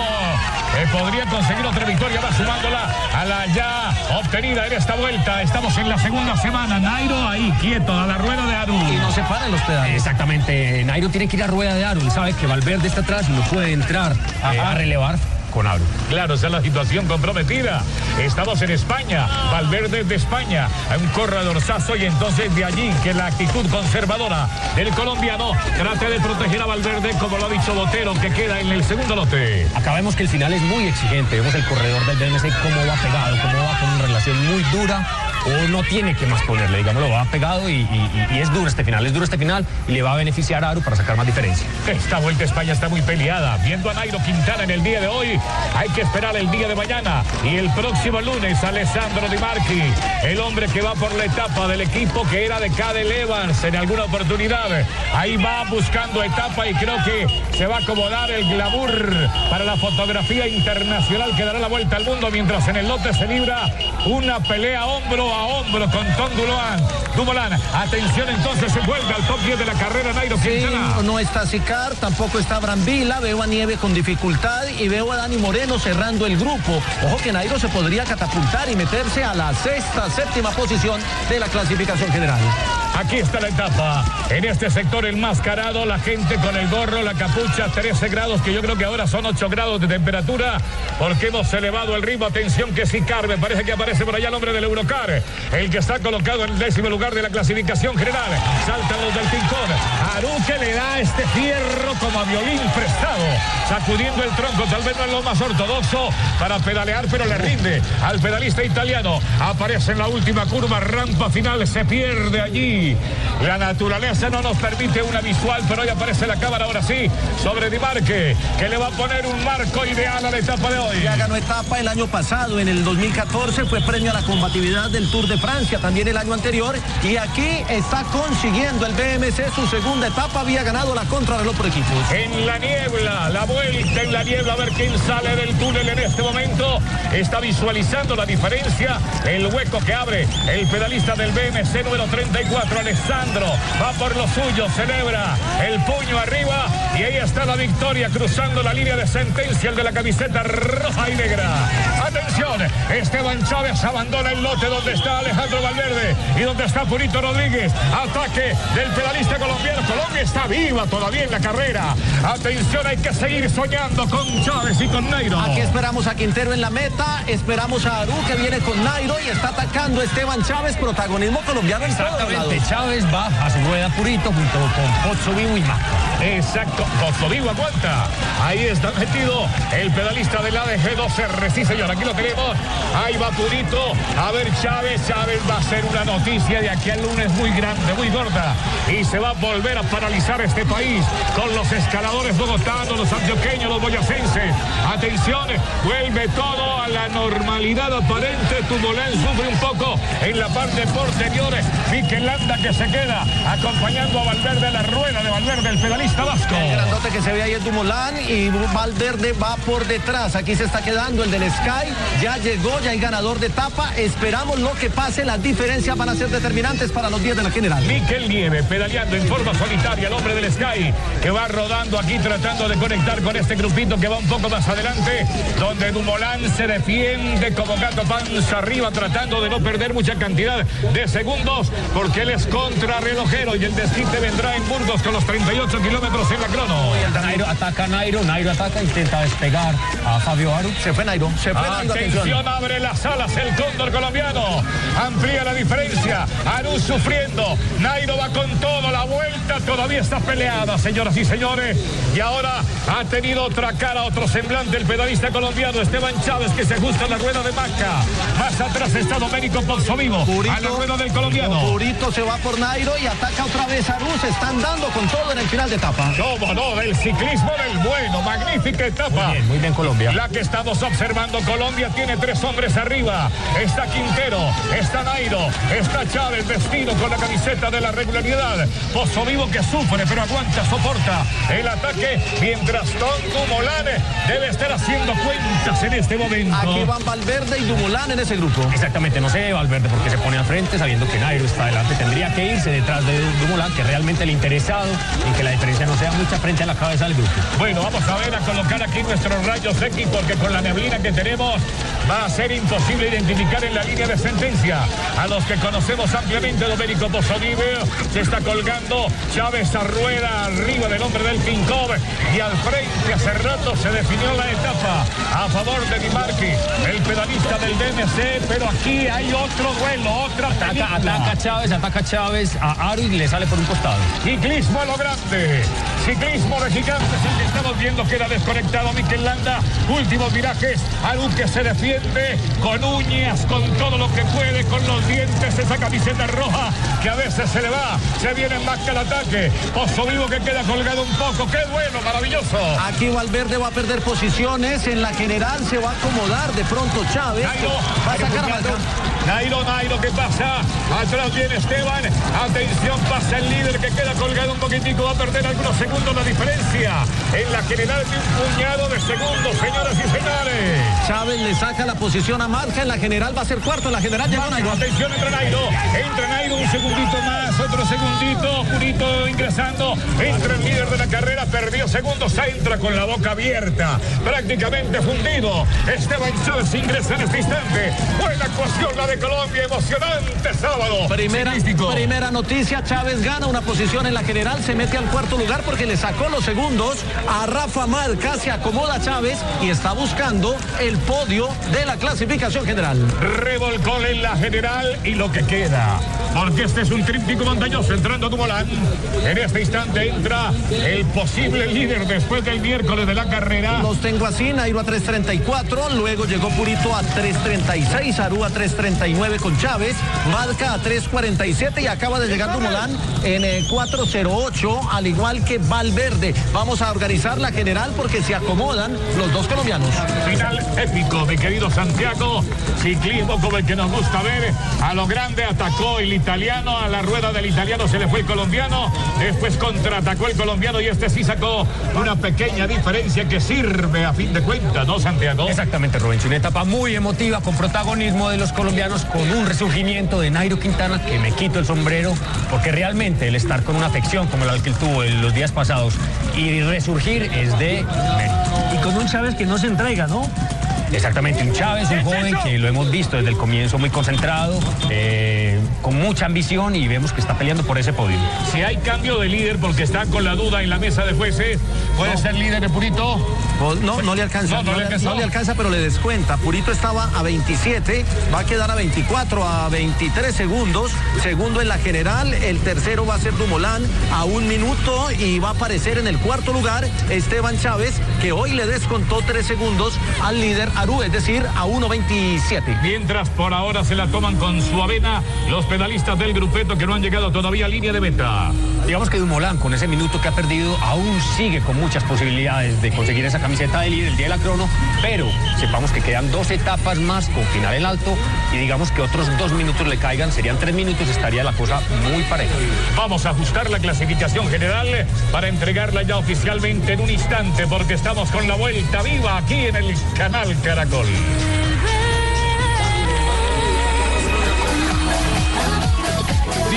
eh, podría conseguir otra victoria, va sumándola a la ya obtenida en esta vuelta. Estamos en la segunda semana. Nairo ahí quieto, a la rueda de Aru. Y no se paran los pedales. Exactamente. Nairo tiene que ir a rueda de Aru. Él sabe que Valverde está atrás y no puede entrar eh, a relevar con Aru. Claro, esa es la situación comprometida. Estamos en España, Valverde de España, a un corredorzazo y entonces de allí que la actitud conservadora del colombiano trate de proteger a Valverde como lo ha dicho Botero, que queda en el segundo lote. Acá vemos que el final es muy exigente. Vemos el corredor del BMC cómo va pegado, cómo va con una relación muy dura. No tiene que más ponerle, digámoslo, va pegado y es duro este final, es duro este final y le va a beneficiar a Aru para sacar más diferencia. Esta vuelta a España está muy peleada. Viendo a Nairo Quintana en el día de hoy, hay que esperar el día de mañana. Y el próximo lunes, Alessandro Di Marchi, el hombre que va por la etapa del equipo que era de Cadel Evans en alguna oportunidad. Ahí va buscando etapa y creo que se va a acomodar el glamour para la fotografía internacional que dará la vuelta al mundo mientras en el lote se libra una pelea hombro a hombro con Tom Dumoulin. Atención entonces, se vuelve al top 10 de la carrera Nairo Sí, Quintana. no está Sicar, tampoco está Brambila, veo a Nieve con dificultad y veo a Dani Moreno cerrando el grupo. Ojo que Nairo se podría catapultar y meterse a la sexta, séptima posición de la clasificación general. Aquí está la etapa. En este sector enmascarado, la gente con el gorro, la capucha, 13 grados, que yo creo que ahora son 8 grados de temperatura, porque hemos elevado el ritmo. Atención que Sicar, me parece que aparece por allá el hombre del Eurocar, el que está colocado en el décimo lugar de la clasificación general. Saltan los del Pincón. Aru que le da este fierro como a violín prestado, sacudiendo el tronco, tal vez no es lo más ortodoxo para pedalear, pero le rinde al pedalista italiano. Aparece en la última curva, rampa final, se pierde allí. La naturaleza no nos permite una visual, pero hoy aparece la cámara ahora sí sobre Di Marque, que le va a poner un marco ideal a la etapa de hoy. Ya ganó etapa el año pasado, en el 2014 fue premio a la combatividad del Tour de Francia, también el año anterior, y aquí está consiguiendo el BMC su segunda etapa, había ganado la contrarreloj por equipos. En la niebla, la vuelta en la niebla, a ver quién sale del túnel en este momento. Está visualizando la diferencia, el hueco que abre el pedalista del BMC número 34, Alessandro. Va por lo suyo, celebra el puño arriba y ahí está la victoria cruzando la línea de sentencia, el de la camiseta roja y negra. Atención, Esteban Chávez abandona el lote donde está Alejandro Valverde y donde está Purito Rodríguez. Ataque del pedalista colombiano. Colombia está viva todavía en la carrera. Atención, hay que seguir soñando con Chávez y con Nairo. Aquí esperamos a Quintero en la meta, esperamos a Aru que viene con Nairo y está atacando Esteban Chávez, protagonismo colombiano en. Exactamente, Chávez va a su rueda purito junto con Pozzo Vivo y Maca. Exacto, Costo Vivo aguanta. Ahí está metido el pedalista del ADG2R. Sí, señor, aquí lo tenemos. Ahí va Purito. A ver, Chávez. Chávez va a ser una noticia de aquí al lunes muy grande, muy gorda. Y se va a volver a paralizar este país con los escaladores bogotanos, los antioqueños, los boyacenses. Atención, vuelve todo a la normalidad aparente. Tumolén sufre un poco en la parte posterior. Mikel Landa que se queda acompañando a Valverde, la rueda de Valverde, el pedalista vasco. El grandote que se ve ahí es Dumolán y Valverde va por detrás. Aquí se está quedando el del Sky. Ya llegó, ya hay ganador de etapa. Esperamos lo que pase. Las diferencias van a ser determinantes para los 10 de la general. Miquel Nieve pedaleando en forma solitaria, el hombre del Sky, que va rodando aquí tratando de conectar con este grupito que va un poco más adelante, donde Dumolán se defiende como gato panza arriba, tratando de no perder mucha cantidad de segundos, porque él es contrarrelojero y el desquite vendrá en Burgos con los 38 kilómetros en la crono. Nairo ataca Nairo, Nairo ataca, intenta despegar a Fabio Aru. Se fue Nairo, se fue Nairo, atención. Atención, abre las alas el cóndor colombiano. Amplía la diferencia. Aru sufriendo. Nairo va con todo. La vuelta todavía está peleada, señoras y señores. Y ahora ha tenido otra cara, otro semblante el pedalista colombiano Esteban Chávez que se ajusta a la rueda de Maca. Más atrás está Domenico Vivo a la rueda del colombiano. Purito se va por Nairo y ataca otra vez a Rus. Están dando con todo en el final de etapa. ¿Cómo no? El ciclismo del bueno. Magnífica etapa. Muy bien, muy bien Colombia. La que estamos observando. Colombia tiene tres hombres arriba. Está Quintero, está Nairo, está Chávez vestido con la camiseta de la regularidad. Pozo Vivo que sufre, pero aguanta, soporta el ataque. Mientras Tom Dumoulin debe estar haciendo cuentas en este momento. Aquí van Valverde y Dumoulin en ese grupo. Exactamente, no sé Valverde porque se pone al frente sabiendo que Nairo está adelante. Tendría que irse detrás de Dumoulin, que realmente le interesado en que la diferencia no sea mucha frente a la cabeza del grupo. Bueno, vamos a ver a colocar aquí nuestros rayos X porque con la neblina que tenemos va a ser imposible identificar en la línea de a los que conocemos ampliamente. Domenico Pozzolive se está colgando Chávez a rueda arriba del hombre del Pinkov y al frente hace rato se definió la etapa a favor de Di Marchi, el pedalista del DMC, pero aquí hay otro duelo, otra ataca Chávez, ataca Chávez a Aro y le sale por un costado. Ciclismo a lo grande. Ciclismo de gigantes, el que estamos viendo queda desconectado Mikel Landa. Últimos virajes. Aru que se defiende con uñas, con todo lo que puede, con los dientes, esa camiseta roja que a veces se le va. Se viene más que el ataque. Pozo vivo que queda colgado un poco. ¡Qué bueno, maravilloso! Aquí Valverde va a perder posiciones. En la general se va a acomodar de pronto Chávez. Nairo, va a sacar a Nairo, Malcán. Nairo, Nairo, ¿qué pasa? Atrás viene Esteban. Atención, pasa el líder que queda colgado un poquitico. Va a perder algunos segundos la diferencia. En la general de un puñado de segundos, señoras y señores. Chávez le saca la posición a Marca. En la general va a ser cuarto. En la general llegó Nairo. Atención, entra Nairo. Entra Nairo, un segundito más, otro segundito. Purito ingresando. Entra el líder de la carrera, perdió segundos. Entra con la boca abierta, prácticamente fundido. Esteban Chávez ingresa en este instante. Buena actuación la de Colombia, emocionante sábado. Primera, noticia, Chávez gana una posición en la general, se mete al cuarto lugar porque le sacó los segundos a Rafa Malca, se acomoda Chávez y está buscando el podio de la clasificación general. Revolcón en la general y lo que queda. Porque este es un tríptico montañoso entrando Dumoulin. En este instante entra el posible líder después del miércoles de la carrera. Los tengo así, Nairo a 3.34, luego llegó Purito a 3.36, Aru a 3.39 con Chávez, Malca a 3.47 y acaba de llegar Dumoulin en eh, 4.08, al igual que Valverde. Vamos a organizar la general porque se acomodan los dos colombianos. Final épico, mi querido Santiago. Ciclismo como el que nos gusta ver. A lo grande atacó el italiano, a la rueda del italiano se le fue el colombiano. Después contraatacó el colombiano y este sí sacó una pequeña diferencia que sirve a fin de cuentas, ¿no, Santiago? Exactamente, Rubén. Una etapa muy emotiva con protagonismo de los colombianos, con un resurgimiento de Nairo Quintana que me quito el sombrero, porque realmente el estar con una afección como la que él tuvo en los días pasados y resurgir es de mérito. Y con un Chávez que no se entrega, ¿no? Exactamente, un Chávez, un joven que lo hemos visto desde el comienzo muy concentrado, eh, con mucha ambición y vemos que está peleando por ese podio. Si hay cambio de líder porque está con la duda en la mesa de jueces, puede ser líder de Purito. Pues No, no le alcanza. No, no le alcanzó. no le alcanza, pero le descuenta. Purito estaba a 27, va a quedar a 24, a 23 segundos. Segundo en la general, el tercero va a ser Dumoulin a un minuto y va a aparecer en el cuarto lugar Esteban Chávez, que hoy le descontó tres segundos al líder Aru, es decir, a 1.27. Mientras por ahora se la toman con su avena los pedalistas del grupeto que no han llegado todavía a línea de meta. Digamos que Dumoulin, con ese minuto que ha perdido, aún sigue con muchas posibilidades de conseguir esa camiseta de líder el día de la crono, pero sepamos que quedan dos etapas más con final en alto y digamos que otros dos minutos le caigan, serían tres minutos, estaría la cosa muy pareja. Vamos a ajustar la clasificación general para entregarla ya oficialmente en un instante porque estamos con la vuelta viva aquí en el canal Caracol.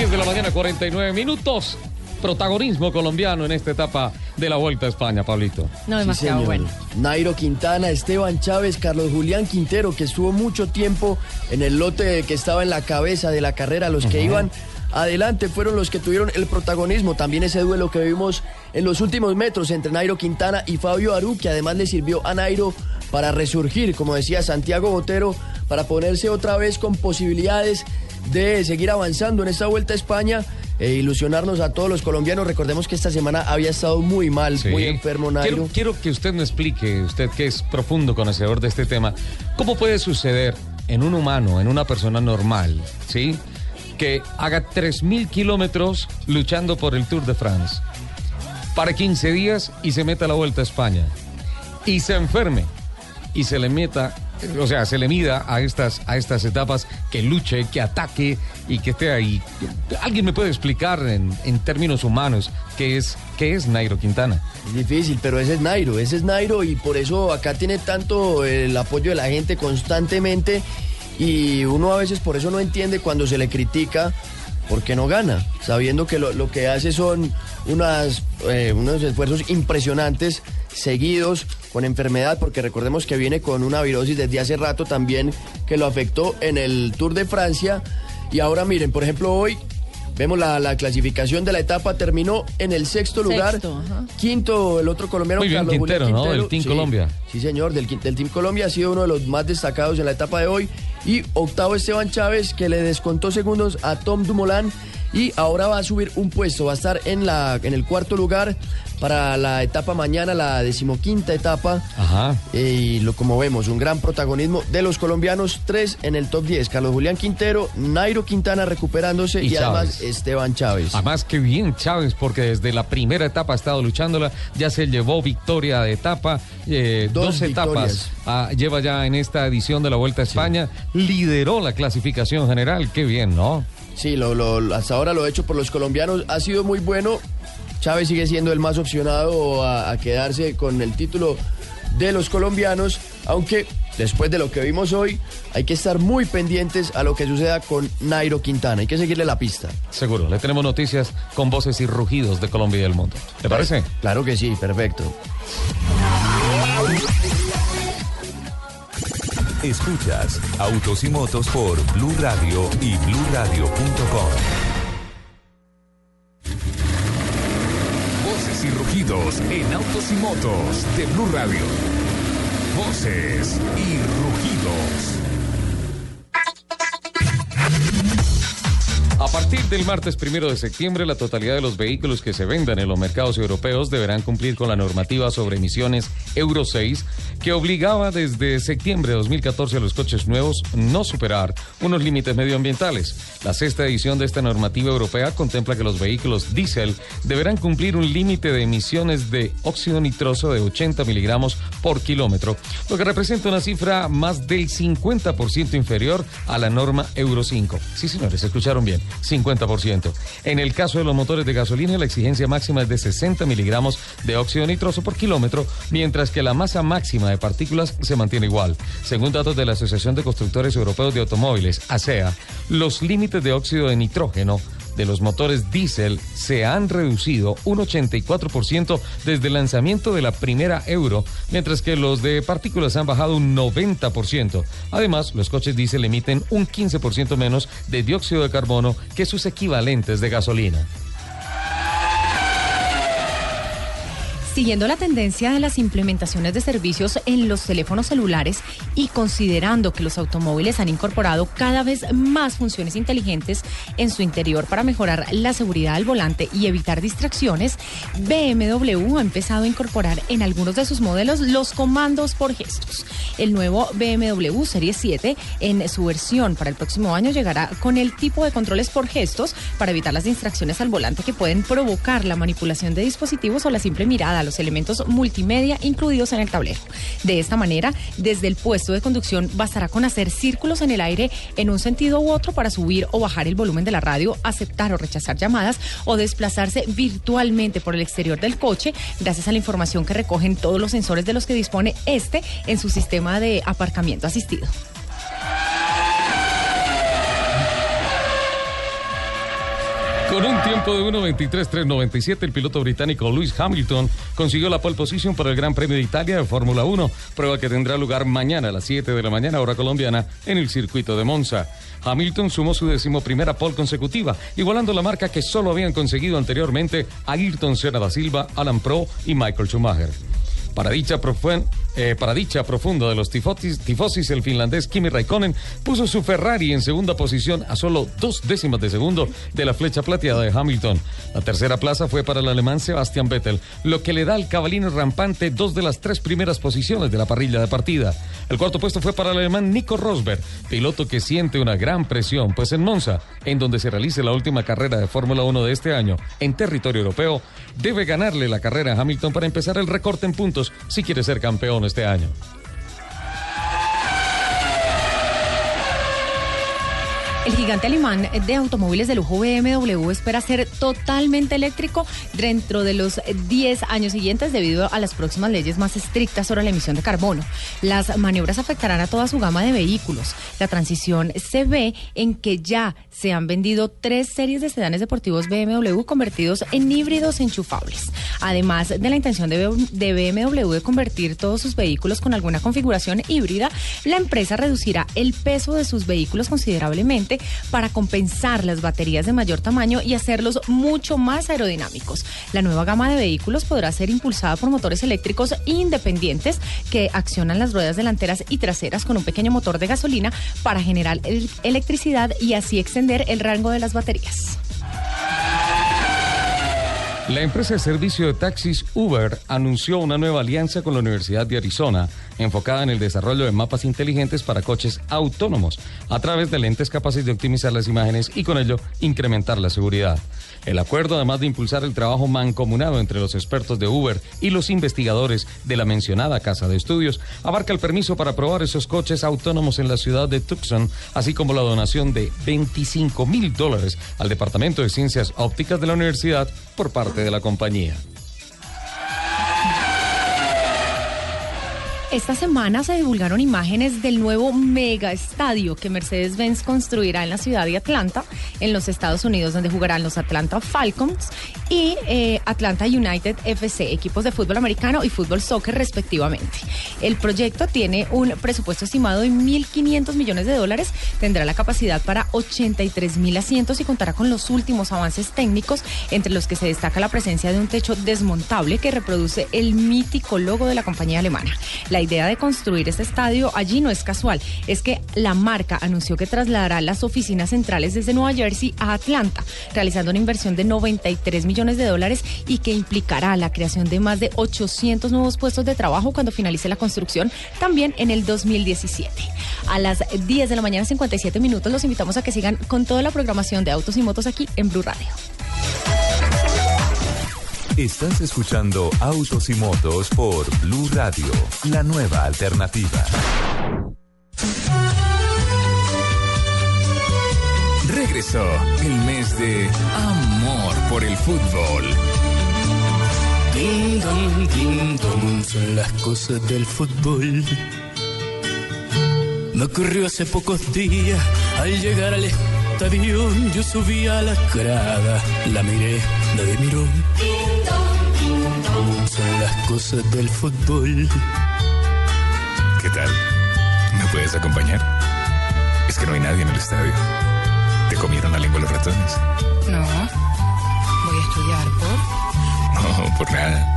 10 de la mañana, 49 minutos. Protagonismo colombiano en esta etapa de la Vuelta a España, Pablito. No, demasiado bueno. Nairo Quintana, Esteban Chávez, Carlos Julián Quintero, que estuvo mucho tiempo en el lote que estaba en la cabeza de la carrera. Los que iban adelante fueron los que tuvieron el protagonismo. También ese duelo que vimos en los últimos metros entre Nairo Quintana y Fabio Aru, que además le sirvió a Nairo para resurgir, como decía Santiago Botero, para ponerse otra vez con posibilidades de seguir avanzando en esta vuelta a España eh, ilusionarnos a todos los colombianos. Recordemos que esta semana había estado muy mal, Sí. muy enfermo Nairo. Quiero, quiero que usted me explique, usted que es profundo conocedor de este tema, ¿cómo puede suceder en un humano, en una persona normal, ¿sí? Que haga 3.000 kilómetros luchando por el Tour de France, para 15 días y se meta a la Vuelta a España, y se enferme, y se le meta, o sea, se le mida a estas, a estas etapas, que luche, que ataque y que esté ahí. ¿Alguien me puede explicar en, en términos humanos qué es, qué es Nairo Quintana? Es difícil, pero ese es Nairo, ese es Nairo y por eso acá tiene tanto el apoyo de la gente constantemente y uno a veces por eso no entiende cuando se le critica porque no gana, sabiendo que lo, lo que hace son unas, eh, unos esfuerzos impresionantes, seguidos, con enfermedad, porque recordemos que viene con una virosis desde hace rato también que lo afectó en el Tour de Francia. Y ahora miren, por ejemplo, hoy vemos la, la clasificación de la etapa, terminó en el sexto lugar, Sexto, ajá. quinto el otro colombiano. Muy bien, Carlos Julián Quintero, ¿no? Del Team Sí, Colombia. Sí, señor, del, del Team Colombia ha sido uno de los más destacados en la etapa de hoy. Y octavo Esteban Chávez, que le descontó segundos a Tom Dumoulin. Y ahora va a subir un puesto, va a estar en, la, en el cuarto lugar para la etapa mañana, la decimoquinta etapa. Ajá. Y lo como vemos, un gran protagonismo de los colombianos, tres en el top 10. Carlos Julián Quintero, Nairo Quintana recuperándose y, Y además. Esteban Chávez. Además, que bien Chávez, porque desde la primera etapa ha estado luchándola, ya se llevó victoria de etapa, eh, Dos dos, etapas ah, lleva ya en esta edición de la Vuelta a España, lideró la clasificación general, qué bien, ¿no? Sí, lo, lo- hasta ahora lo hecho por los colombianos ha sido muy bueno. Chávez sigue siendo el más opcionado a, a quedarse con el título de los colombianos, aunque después de lo que vimos hoy hay que estar muy pendientes a lo que suceda con Nairo Quintana. Hay que seguirle la pista. Seguro, le tenemos noticias con voces y rugidos de Colombia y del mundo. ¿Le parece? Claro que sí, perfecto. Escuchas Autos y Motos por Blue Radio y BlueRadio.com. Voces y rugidos en autos y motos de Blue Radio. Voces y rugidos. A partir del martes primero de septiembre, la totalidad de los vehículos que se vendan en los mercados europeos deberán cumplir con la normativa sobre emisiones Euro 6, que obligaba desde septiembre de 2014 a los coches nuevos no superar unos límites medioambientales. La sexta edición de esta normativa europea contempla que los vehículos diésel deberán cumplir un límite de emisiones de óxido nitroso de 80 miligramos por kilómetro, lo que representa una cifra más del 50% inferior a la norma Euro 5. Sí, señores, escucharon bien, 50%. En el caso de los motores de gasolina, la exigencia máxima es de 60 miligramos de óxido nitroso por kilómetro, mientras que la masa máxima de partículas se mantiene igual. Según datos de la Asociación de Constructores Europeos de Automóviles, ASEA, los límites de óxido de nitrógeno de los motores diésel se han reducido un 84% desde el lanzamiento de la primera Euro, mientras que los de partículas han bajado un 90%. Además, los coches diésel emiten un 15% menos de dióxido de carbono que sus equivalentes de gasolina. Siguiendo la tendencia de las implementaciones de servicios en los teléfonos celulares y considerando que los automóviles han incorporado cada vez más funciones inteligentes en su interior para mejorar la seguridad al volante y evitar distracciones, BMW ha empezado a incorporar en algunos de sus modelos los comandos por gestos. El nuevo BMW Serie 7 en su versión para el próximo año llegará con el tipo de controles por gestos para evitar las distracciones al volante que pueden provocar la manipulación de dispositivos o la simple mirada a los elementos multimedia incluidos en el tablero. De esta manera, desde el puesto de conducción bastará con hacer círculos en el aire en un sentido u otro para subir o bajar el volumen de la radio, aceptar o rechazar llamadas o desplazarse virtualmente por el exterior del coche gracias a la información que recogen todos los sensores de los que dispone este en su sistema de aparcamiento asistido. Con un tiempo de 1.23.397, el piloto británico Lewis Hamilton consiguió la pole position para el Gran Premio de Italia de Fórmula 1, prueba que tendrá lugar mañana a las 7 de la mañana, hora colombiana, en el circuito de Monza. Hamilton sumó su decimoprimera pole consecutiva, igualando la marca que solo habían conseguido anteriormente Ayrton Senna da Silva, Alan Pro y Michael Schumacher. Para dicha, eh, para dicha profunda de los tifosis, el finlandés Kimi Raikkonen puso su Ferrari en segunda posición a solo dos décimas de segundo de la flecha plateada de Hamilton. La tercera plaza fue para el alemán Sebastian Vettel, lo que le da al cabalino rampante dos de las tres primeras posiciones de la parrilla de partida. El cuarto puesto fue para el alemán Nico Rosberg, piloto que siente una gran presión, pues en Monza, en donde se realice la última carrera de Fórmula 1 de este año en territorio europeo, debe ganarle la carrera a Hamilton para empezar el recorte en puntos si quiere ser campeón este año. El gigante alemán de automóviles de lujo BMW espera ser totalmente eléctrico dentro de los 10 años siguientes debido a las próximas leyes más estrictas sobre la emisión de carbono. Las maniobras afectarán a toda su gama de vehículos. La transición se ve en que ya se han vendido tres series de sedanes deportivos BMW convertidos en híbridos enchufables. Además de la intención de BMW de convertir todos sus vehículos con alguna configuración híbrida, la empresa reducirá el peso de sus vehículos considerablemente para compensar las baterías de mayor tamaño y hacerlos mucho más aerodinámicos. La nueva gama de vehículos podrá ser impulsada por motores eléctricos independientes que accionan las ruedas delanteras y traseras con un pequeño motor de gasolina para generar el- electricidad y así extender el rango de las baterías. La empresa de servicio de taxis Uber anunció una nueva alianza con la Universidad de Arizona, enfocada en el desarrollo de mapas inteligentes para coches autónomos, a través de lentes capaces de optimizar las imágenes y con ello incrementar la seguridad. El acuerdo, además de impulsar el trabajo mancomunado entre los expertos de Uber y los investigadores de la mencionada casa de estudios, abarca el permiso para probar esos coches autónomos en la ciudad de Tucson, así como la donación de 25 mil dólares al Departamento de Ciencias Ópticas de la universidad por parte de la compañía. Esta semana se divulgaron imágenes del nuevo mega estadio que Mercedes-Benz construirá en la ciudad de Atlanta, en los Estados Unidos, donde jugarán los Atlanta Falcons y eh, Atlanta United FC, equipos de fútbol americano y fútbol soccer respectivamente. El proyecto tiene un presupuesto estimado de 1.500 millones de dólares, tendrá la capacidad para 83 mil asientos y contará con los últimos avances técnicos, entre los que se destaca la presencia de un techo desmontable que reproduce el mítico logo de la compañía alemana. Idea de construir este estadio allí no es casual, es que la marca anunció que trasladará las oficinas centrales desde Nueva Jersey a Atlanta, realizando una inversión de 93 millones de dólares y que implicará la creación de más de 800 nuevos puestos de trabajo cuando finalice la construcción también en el 2017. A las 10 de la mañana 57 minutos los invitamos a que sigan con toda la programación de autos y motos aquí en Blue Radio. Estás escuchando Autos y Motos por Blue Radio, la nueva alternativa. Regresó el mes de amor por el fútbol. Ding dong, ding dong, son las cosas del fútbol. Me ocurrió hace pocos días, al llegar al estadio, yo subí a la grada, la miré, nadie miró. Son las cosas del fútbol. ¿Qué tal? ¿Me puedes acompañar? Es que no hay nadie en el estadio. ¿Te comieron la lengua los ratones? No, voy a estudiar por... No, por nada.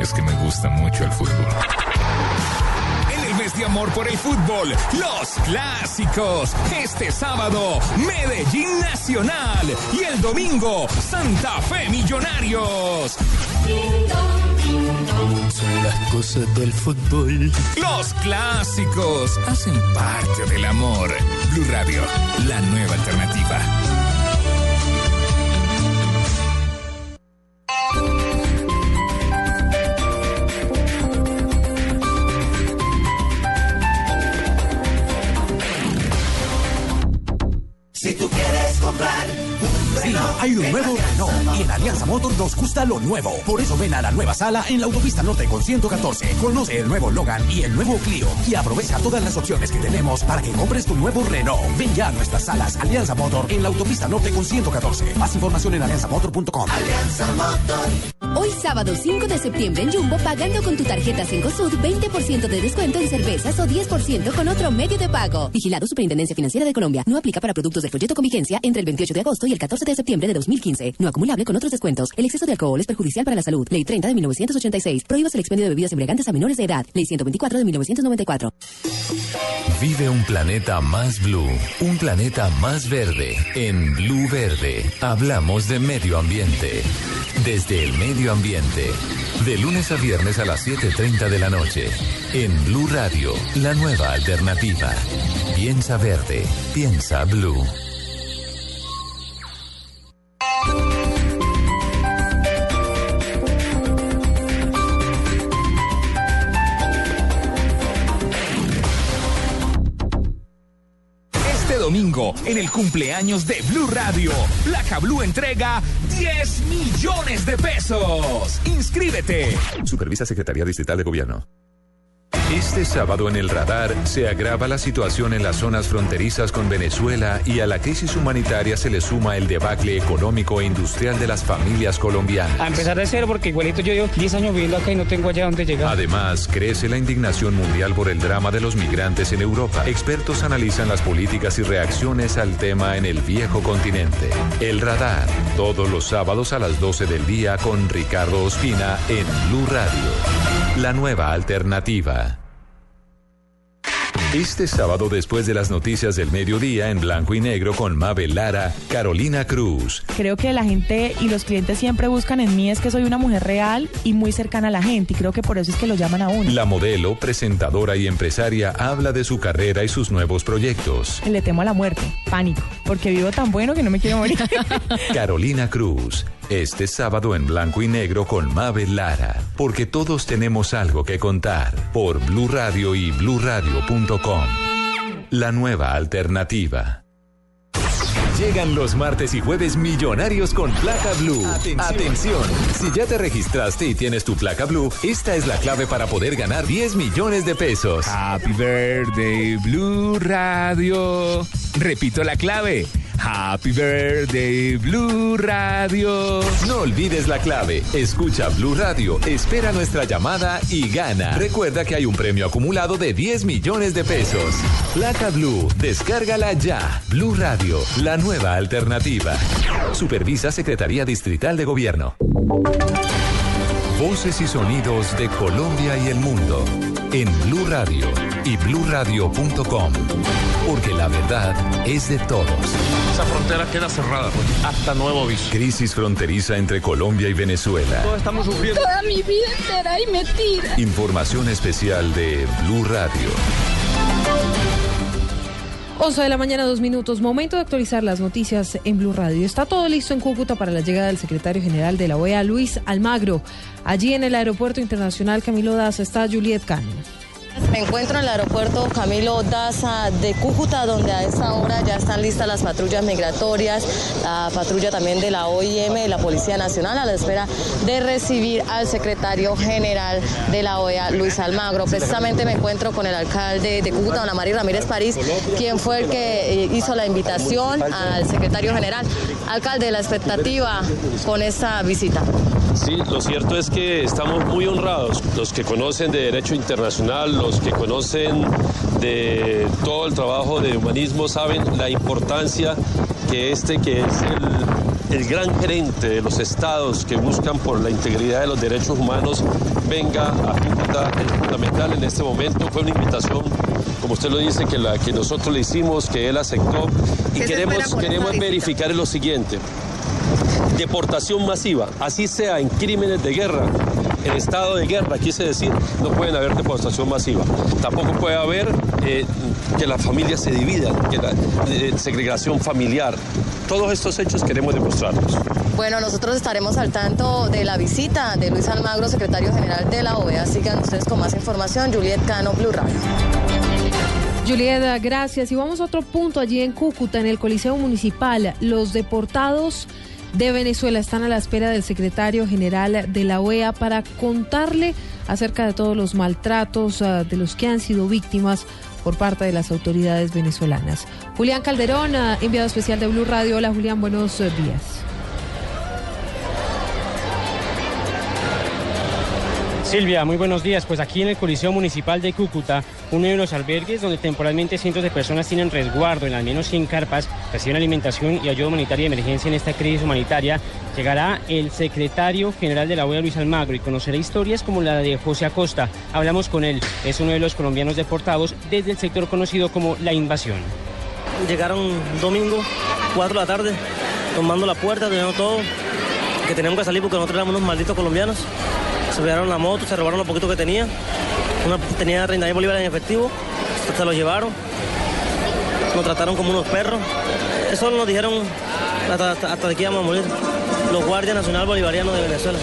Es que me gusta mucho el fútbol. De amor por el fútbol, los clásicos. Este sábado, Medellín Nacional. Y el domingo, Santa Fe Millonarios. Son las cosas del fútbol. Los clásicos hacen parte del amor. Blue Radio, la nueva alternativa. Quieres comprar un Sí, hay un nuevo Renault y en Alianza Motor nos gusta lo nuevo. Por eso ven a la nueva sala en la autopista Norte con 114. Conoce el nuevo Logan y el nuevo Clio y aprovecha todas las opciones que tenemos para que compres tu nuevo Renault. Ven ya a nuestras salas Alianza Motor en la autopista Norte con 114. Más información en alianzamotor.com. Alianza Motor. Hoy sábado 5 de septiembre en Jumbo, pagando con tu tarjeta Sud 20% de descuento en cervezas o 10% con otro medio de pago. Vigilado Superintendencia Financiera de Colombia. No aplica para productos del folleto con vigencia entre el 28 de agosto y el 14 de septiembre de 2015. No acumulable con otros descuentos. El exceso de alcohol es perjudicial para la salud. Ley 30 de 1986. Prohíbas el expendio de bebidas embriagantes a menores de edad. Ley 124 de 1994. Vive un planeta más blue, un planeta más verde. En Blue Verde hablamos de medio ambiente. Desde el medio ambiente. De lunes a viernes a las 7.30 de la noche. En Blue Radio, la nueva alternativa. Piensa verde, piensa blue. En el cumpleaños de Blue Radio, Placa Blue entrega 10 millones de pesos. Inscríbete. Supervisa Secretaría Distrital de Gobierno. Este sábado en el radar se agrava la situación en las zonas fronterizas con Venezuela y a la crisis humanitaria se le suma el debacle económico e industrial de las familias colombianas. A empezar de cero, porque igualito yo llevo 10 años viviendo acá y no tengo allá donde llegar. Además, crece la indignación mundial por el drama de los migrantes en Europa. Expertos analizan las políticas y reacciones al tema en el viejo continente. El radar, todos los sábados a las 12 del día con Ricardo Ospina en Blue Radio. La nueva alternativa. Este sábado, después de las noticias del mediodía, en blanco y negro con Mabel Lara, Carolina Cruz. Creo que la gente y los clientes siempre buscan en mí es que soy una mujer real y muy cercana a la gente y creo que por eso es que lo llaman a uno. La modelo, presentadora y empresaria habla de su carrera y sus nuevos proyectos. Le temo a la muerte, pánico, porque vivo tan bueno que no me quiero morir. Carolina Cruz, este sábado en blanco y negro con Mabel Lara, porque todos tenemos algo que contar por Blue Radio y bluradio.com. La nueva alternativa. Llegan los martes y jueves millonarios con placa blue. Atención. Si ya te registraste y tienes tu placa blue, esta es la clave para poder ganar 10 millones de pesos. Happy birthday, Blue Radio. Repito la clave. Happy birthday, Blue Radio. No olvides la clave. Escucha Blue Radio, espera nuestra llamada y gana. Recuerda que hay un premio acumulado de 10 millones de pesos. Placa Blue, descárgala ya. Blue Radio, la nueva alternativa. Supervisa Secretaría Distrital de Gobierno. Voces y sonidos de Colombia y el mundo en Blue Radio y bluradio.com. Porque la verdad es de todos. Esa frontera queda cerrada, hasta nuevo aviso. Crisis fronteriza entre Colombia y Venezuela. Todos estamos sufriendo. Toda mi vida entera y me tira. Información especial de Blue Radio. 11 de la mañana, dos minutos. Momento de actualizar las noticias en Blue Radio. Está todo listo en Cúcuta para la llegada del secretario general de la OEA, Luis Almagro. Allí en el Aeropuerto Internacional Camilo Daza está Juliet Cano. Me encuentro en el aeropuerto Camilo Daza de Cúcuta, donde a esta hora ya están listas las patrullas migratorias, la patrulla también de la OIM y la Policía Nacional a la espera de recibir al secretario general de la OEA, Luis Almagro. Precisamente me encuentro con el alcalde de Cúcuta, don Amarí Ramírez París, quien fue el que eh, hizo la invitación al secretario general. Alcalde, la expectativa con esta visita. Sí, lo cierto es que estamos muy honrados. Los que conocen de derecho internacional, los que conocen de todo el trabajo de humanismo saben la importancia que este, que es el, el gran gerente de los estados que buscan por la integridad de los derechos humanos, venga a Cúcuta. Es fundamental en este momento. Fue una invitación como usted lo dice, que, la, que nosotros le hicimos, que él aceptó. Y ¿Qué se queremos, queremos verificar lo siguiente. Deportación masiva, así sea en crímenes de guerra, en estado de guerra, quise decir, no pueden haber deportación masiva. Tampoco puede haber eh, que las familias se dividan, que la eh, segregación familiar. Todos estos hechos queremos demostrarlos. Bueno, nosotros estaremos al tanto de la visita de Luis Almagro, secretario general de la OEA. Sigan ustedes con más información. Juliet Cano, Blue Radio. Julieta, gracias. Y vamos a otro punto allí en Cúcuta, en el Coliseo Municipal. Los deportados de Venezuela están a la espera del secretario general de la OEA para contarle acerca de todos los maltratos ah, de los que han sido víctimas por parte de las autoridades venezolanas. Julián Calderón, ah, enviado especial de Blue Radio. Hola Julián, buenos eh, días. Silvia, muy buenos días. Pues aquí en el Coliseo Municipal de Cúcuta, uno de los albergues donde temporalmente cientos de personas tienen resguardo en al menos 100 carpas, reciben alimentación y ayuda humanitaria de emergencia en esta crisis humanitaria, llegará el secretario general de la OEA, Luis Almagro, y conocerá historias como la de José Acosta. Hablamos con él, es uno de los colombianos deportados desde el sector conocido como La Invasión. Llegaron domingo, 4 de la tarde, tomando la puerta, teniendo todo, que teníamos que salir porque nosotros éramos unos malditos colombianos. Se llevaron la moto, se robaron lo poquito que tenía. Tenía 30 mil bolívares en efectivo, se lo llevaron. Nos trataron como unos perros. Eso nos dijeron hasta, hasta, hasta que íbamos a morir. Los guardias nacional bolivarianos de Venezuela.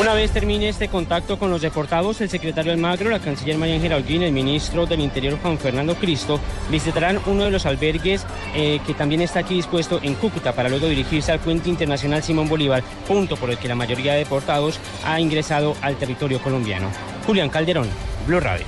Una vez termine este contacto con los deportados, el secretario Almagro, la canciller María Ángela Holguín, el ministro del Interior Juan Fernando Cristo visitarán uno de los albergues eh, que también está aquí dispuesto en Cúcuta para luego dirigirse al puente internacional Simón Bolívar, punto por el que la mayoría de deportados ha ingresado al territorio colombiano. Julián Calderón, Blue Radio.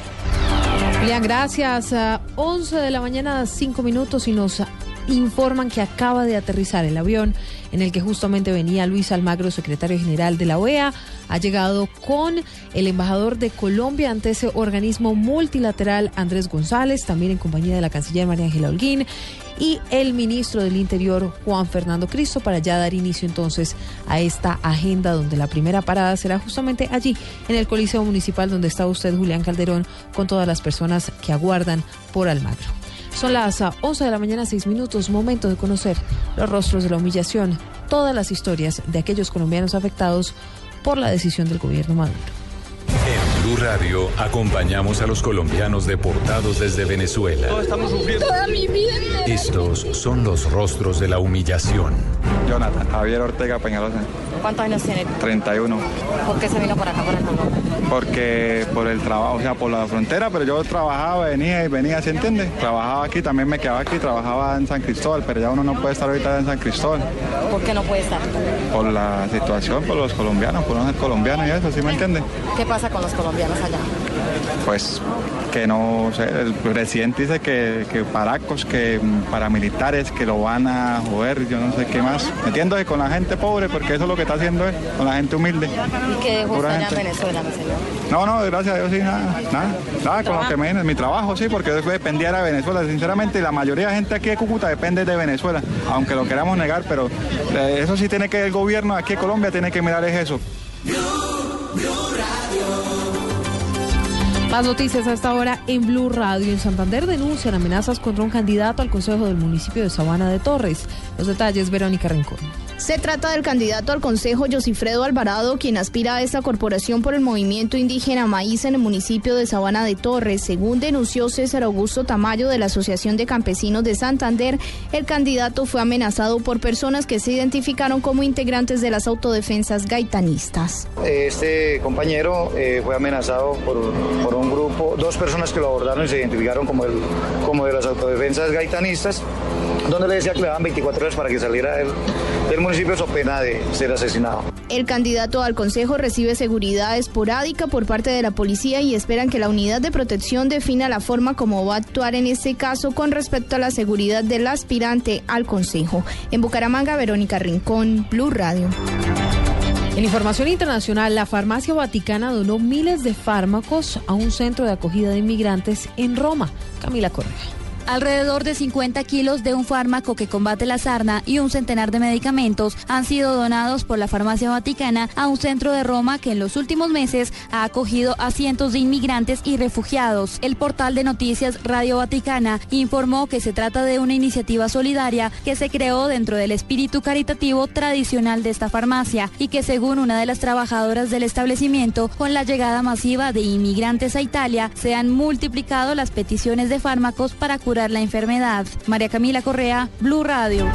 Julián, gracias. A 11 de la mañana, 5 minutos y nos informan que acaba de aterrizar el avión en el que justamente venía Luis Almagro, secretario general de la OEA. Ha llegado con el embajador de Colombia ante ese organismo multilateral, Andrés González, también en compañía de la canciller María Ángela Holguín y el ministro del Interior, Juan Fernando Cristo, para ya dar inicio entonces a esta agenda donde la primera parada será justamente allí, en el Coliseo Municipal, donde está usted, Julián Calderón, con todas las personas que aguardan por Almagro. Son las 11 de la mañana, 6 minutos, momento de conocer los rostros de la humillación, todas las historias de aquellos colombianos afectados por la decisión del gobierno Maduro. Blue Radio acompañamos a los colombianos deportados desde Venezuela. estamos sufriendo. Toda mi vida. Estos son los rostros de la humillación. Jonathan Javier Ortega Peñalosa, ¿Cuántos años tiene? 31. ¿Por qué se vino por acá, por el Colombia? Porque por el trabajo, o sea, por la frontera, pero yo trabajaba, venía y venía, ¿se entiende? Trabajaba aquí, también me quedaba aquí, trabajaba en San Cristóbal, pero ya uno no puede estar ahorita en San Cristóbal. ¿Por qué no puede estar? Por la situación, por los colombianos, por no ser colombiano y eso, ¿sí me entiende? ¿Qué pasa con los colombianos allá? Pues que no sé, el presidente dice que, que paracos, que paramilitares, que lo van a joder, yo no sé qué más. Metiéndose con la gente pobre, porque eso es lo que está haciendo él, con la gente humilde. ¿Y qué dejó Pura usted allá en gente. Venezuela, mi señor? No, no, gracias a Dios sí, nada, nada, nada con lo que me viene, mi trabajo sí, porque yo dependía de Venezuela, sinceramente, la mayoría de gente aquí de Cúcuta depende de Venezuela, aunque lo queramos negar, pero eh, eso sí tiene que el gobierno aquí de Colombia tiene que mirar es eso. Más noticias a esta hora en Blue Radio. En Santander denuncian amenazas contra un candidato al Consejo del municipio de Sabana de Torres. Los detalles, Verónica Rincón. Se trata del candidato al Consejo Josifredo Alvarado, quien aspira a esta corporación por el movimiento indígena Maíz en el municipio de Sabana de Torres. Según denunció César Augusto Tamayo de la Asociación de Campesinos de Santander, el candidato fue amenazado por personas que se identificaron como integrantes de las autodefensas gaitanistas. Este compañero eh, fue amenazado por, por un grupo, dos personas que lo abordaron y se identificaron como, el, como de las autodefensas gaitanistas, donde le decía que le daban 24 horas para que saliera del, del municipio so pena de ser asesinado. El candidato al Consejo recibe seguridad esporádica por parte de la policía y esperan que la unidad de protección defina la forma como va a actuar en este caso con respecto a la seguridad del aspirante al Consejo. En Bucaramanga, Verónica Rincón, Blue Radio. En información internacional, la farmacia vaticana donó miles de fármacos a un centro de acogida de inmigrantes en Roma. Camila Correa. Alrededor de 50 kilos de un fármaco que combate la sarna y un centenar de medicamentos han sido donados por la farmacia vaticana a un centro de Roma que en los últimos meses ha acogido a cientos de inmigrantes y refugiados. El portal de noticias Radio Vaticana informó que se trata de una iniciativa solidaria que se creó dentro del espíritu caritativo tradicional de esta farmacia y que según una de las trabajadoras del establecimiento, con la llegada masiva de inmigrantes a Italia, se han multiplicado las peticiones de fármacos para curar la enfermedad. María Camila Correa, Blue Radio.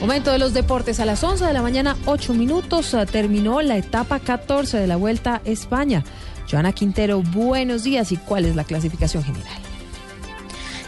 Momento de los deportes a las 11 de la mañana, 8 minutos. eh, Terminó la etapa 14 de la Vuelta a España. Joana Quintero, buenos días. ¿Y cuál es la clasificación general?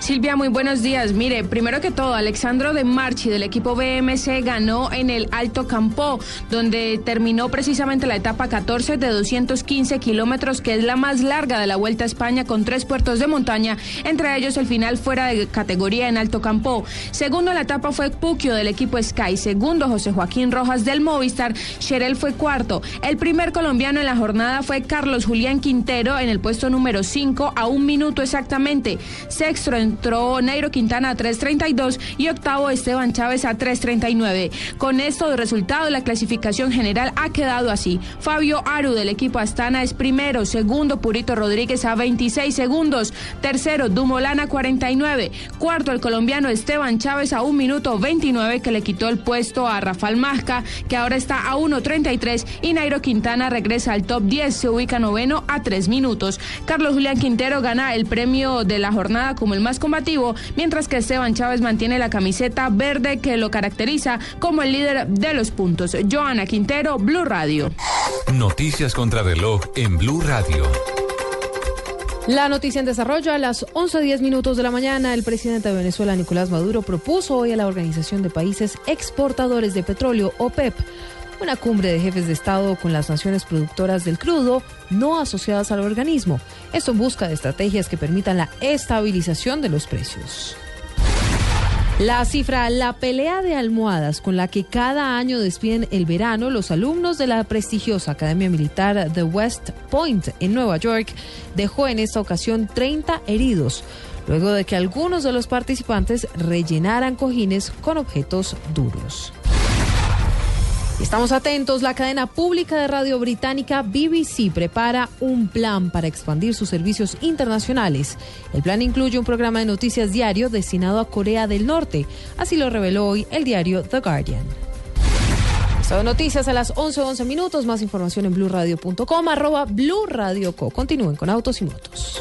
Silvia, muy buenos días. Mire, primero que todo, Alexandro de Marchi del equipo BMC ganó en el Alto Campo, donde terminó precisamente la etapa 14 de 215 kilómetros, que es la más larga de la Vuelta a España, con tres puertos de montaña, entre ellos el final fuera de categoría en Alto Campo. Segundo la etapa fue Puquio del equipo Sky. Segundo, José Joaquín Rojas del Movistar. Sherel fue cuarto. El primer colombiano en la jornada fue Carlos Julián Quintero en el puesto número 5 a un minuto exactamente. Sexto entró Nairo Quintana a 3.32 y octavo Esteban Chávez a 3.39. Con esto de resultado, la clasificación general ha quedado así. Fabio Aru del equipo Astana es primero, segundo Purito Rodríguez a 26 segundos, tercero Dumolana 49, cuarto el colombiano Esteban Chávez a un minuto 29 que le quitó el puesto a Rafael Masca que ahora está a 1.33 y Nairo Quintana regresa al top 10, se ubica noveno a 3 minutos. Carlos Julián Quintero gana el premio de la jornada como el más combativo, mientras que Esteban Chávez mantiene la camiseta verde que lo caracteriza como el líder de los puntos. Joana Quintero, Blue Radio. Noticias contra reloj en Blue Radio. La noticia en desarrollo a las 11.10 minutos de la mañana, el presidente de Venezuela, Nicolás Maduro, propuso hoy a la Organización de Países Exportadores de Petróleo, OPEP, una cumbre de jefes de Estado con las naciones productoras del crudo no asociadas al organismo. Esto en busca de estrategias que permitan la estabilización de los precios. La cifra, la pelea de almohadas con la que cada año despiden el verano los alumnos de la prestigiosa Academia Militar de West Point en Nueva York, dejó en esta ocasión 30 heridos, luego de que algunos de los participantes rellenaran cojines con objetos duros. Estamos atentos. La cadena pública de radio británica BBC prepara un plan para expandir sus servicios internacionales. El plan incluye un programa de noticias diario destinado a Corea del Norte. Así lo reveló hoy el diario The Guardian. Son noticias a las 11:11 11 minutos. Más información en blurradio.com, arroba. Continúen con autos y motos.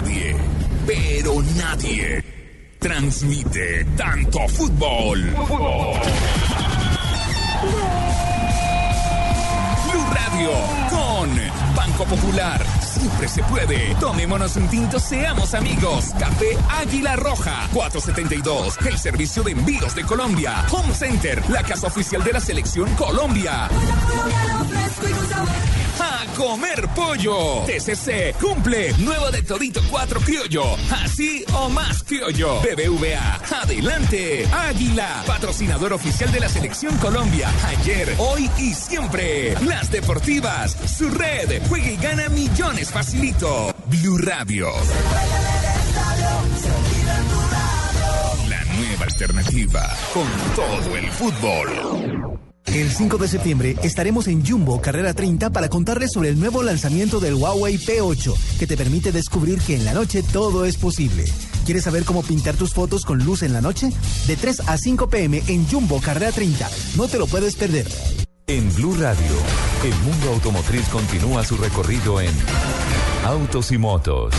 Nadie, pero nadie, transmite tanto fútbol. Blue Radio con Banco Popular. Siempre se puede. Tomémonos un tinto, seamos amigos. Café Águila Roja, 472. El servicio de envíos de Colombia. Home Center, la casa oficial de la selección Colombia. A comer pollo. TCC cumple. Nuevo de Todito 4 Criollo. Así o más criollo. BBVA. Adelante. Águila. Patrocinador oficial de la selección Colombia. Ayer, hoy y siempre. Las deportivas. Su red. Juega y gana millones facilito. Blue Radio. La nueva alternativa. Con todo el fútbol. El 5 de septiembre estaremos en Jumbo Carrera 30 para contarles sobre el nuevo lanzamiento del Huawei P8, que te permite descubrir que en la noche todo es posible. ¿Quieres saber cómo pintar tus fotos con luz en la noche? De 3 a 5 pm en Jumbo Carrera 30. No te lo puedes perder. En Blue Radio, el mundo automotriz continúa su recorrido en Autos y Motos.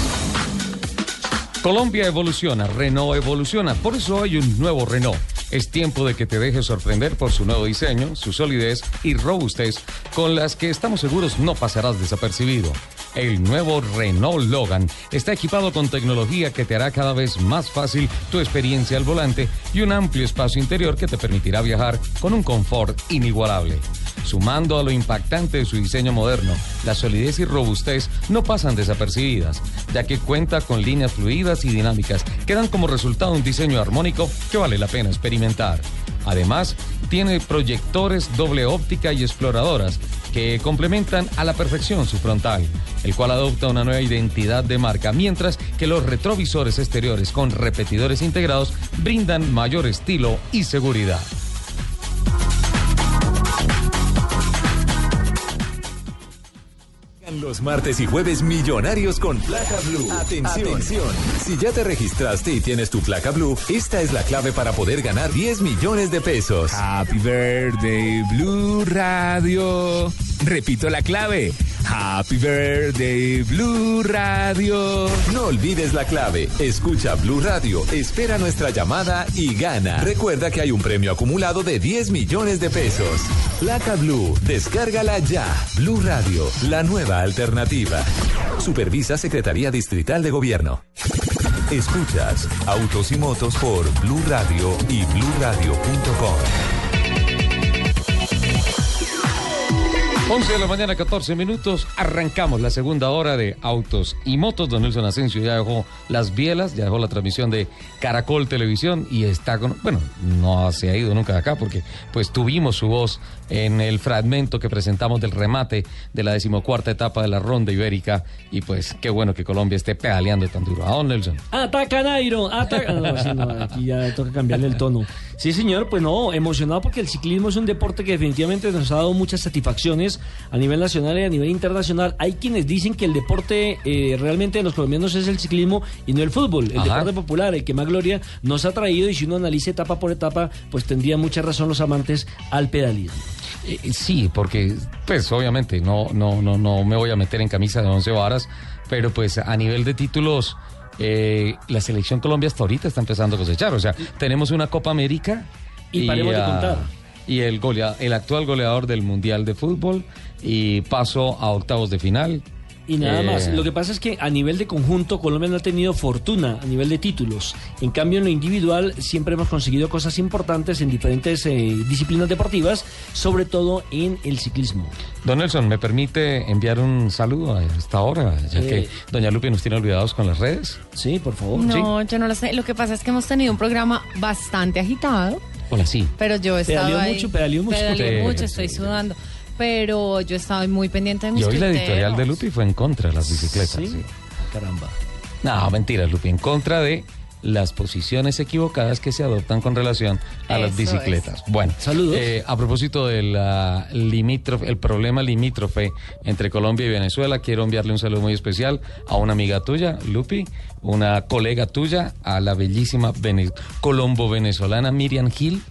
Colombia evoluciona, Renault evoluciona, por eso hay un nuevo Renault. Es tiempo de que te dejes sorprender por su nuevo diseño, su solidez y robustez, con las que estamos seguros no pasarás desapercibido. El nuevo Renault Logan está equipado con tecnología que te hará cada vez más fácil tu experiencia al volante y un amplio espacio interior que te permitirá viajar con un confort inigualable. Sumando a lo impactante de su diseño moderno, la solidez y robustez no pasan desapercibidas, ya que cuenta con líneas fluidas y dinámicas que dan como resultado un diseño armónico que vale la pena experimentar. Además, tiene proyectores doble óptica y exploradoras que complementan a la perfección su frontal, el cual adopta una nueva identidad de marca, mientras que los retrovisores exteriores con repetidores integrados brindan mayor estilo y seguridad. Los martes y jueves millonarios con placa blue. Atención. Atención. Si ya te registraste y tienes tu placa blue, esta es la clave para poder ganar 10 millones de pesos. Happy birthday, Blue Radio. Repito la clave. Happy birthday, Blue Radio. No olvides la clave. Escucha Blue Radio, espera nuestra llamada y gana. Recuerda que hay un premio acumulado de 10 millones de pesos. Placa Blue, descárgala ya. Blue Radio, la nueva alternativa. Supervisa Secretaría Distrital de Gobierno. Escuchas Autos y Motos por Blue Radio y bluradio.com. 11 de la mañana, 14 minutos. Arrancamos la segunda hora de Autos y Motos. Don Nelson Asensio ya dejó las bielas, ya dejó la transmisión de Caracol Televisión y está con. Bueno, no se ha ido nunca de acá porque pues tuvimos su voz en el fragmento que presentamos del remate de la decimocuarta etapa de la ronda ibérica. Y pues qué bueno que Colombia esté pedaleando tan duro. ¿A don Nelson? Ataca Nairo, ataca. No, sí, no, aquí ya toca cambiarle el tono. Sí, señor, pues no, emocionado porque el ciclismo es un deporte que definitivamente nos ha dado muchas satisfacciones a nivel nacional y a nivel internacional. Hay quienes dicen que el deporte eh, realmente de los colombianos es el ciclismo y no el fútbol, el Ajá. deporte popular, el que más gloria nos ha traído y si uno analiza etapa por etapa, pues tendría mucha razón los amantes al pedalismo. Eh, sí, porque pues obviamente no, no, no, no me voy a meter en camisa de once varas, pero pues a nivel de títulos eh, la selección Colombia hasta ahorita está empezando a cosechar. O sea, tenemos una Copa América Y paremos de contar. Y el, golea- el actual goleador del Mundial de Fútbol y paso a octavos de final. Y nada Eh, más. Lo que pasa es que a nivel de conjunto Colombia no ha tenido fortuna a nivel de títulos. En cambio, en lo individual siempre hemos conseguido cosas importantes en diferentes eh, disciplinas deportivas, sobre todo en el ciclismo. Don Nelson, ¿me permite enviar un saludo a esta hora? Ya Eh. que Doña Lupi nos tiene olvidados con las redes. Sí, por favor. No, yo no lo sé. Lo que pasa es que hemos tenido un programa bastante agitado, Hola, sí. pero yo he estado Pedaleó ahí. mucho, pedaleó mucho. Pedaleé Sí, mucho, estoy sudando. Pero yo estaba muy pendiente de mis Y hoy la editorial de Lupi fue en contra de las bicicletas. sí. Caramba. No, mentira, Lupi, en contra de las posiciones equivocadas que se adoptan con relación a las bicicletas. Bueno, Saludos. eh, a propósito del limítrofe, el problema limítrofe entre Colombia y Venezuela, quiero enviarle un saludo muy especial a una amiga tuya, Lupi, una colega tuya, a la bellísima vene- colombo-venezolana Miriam Gil,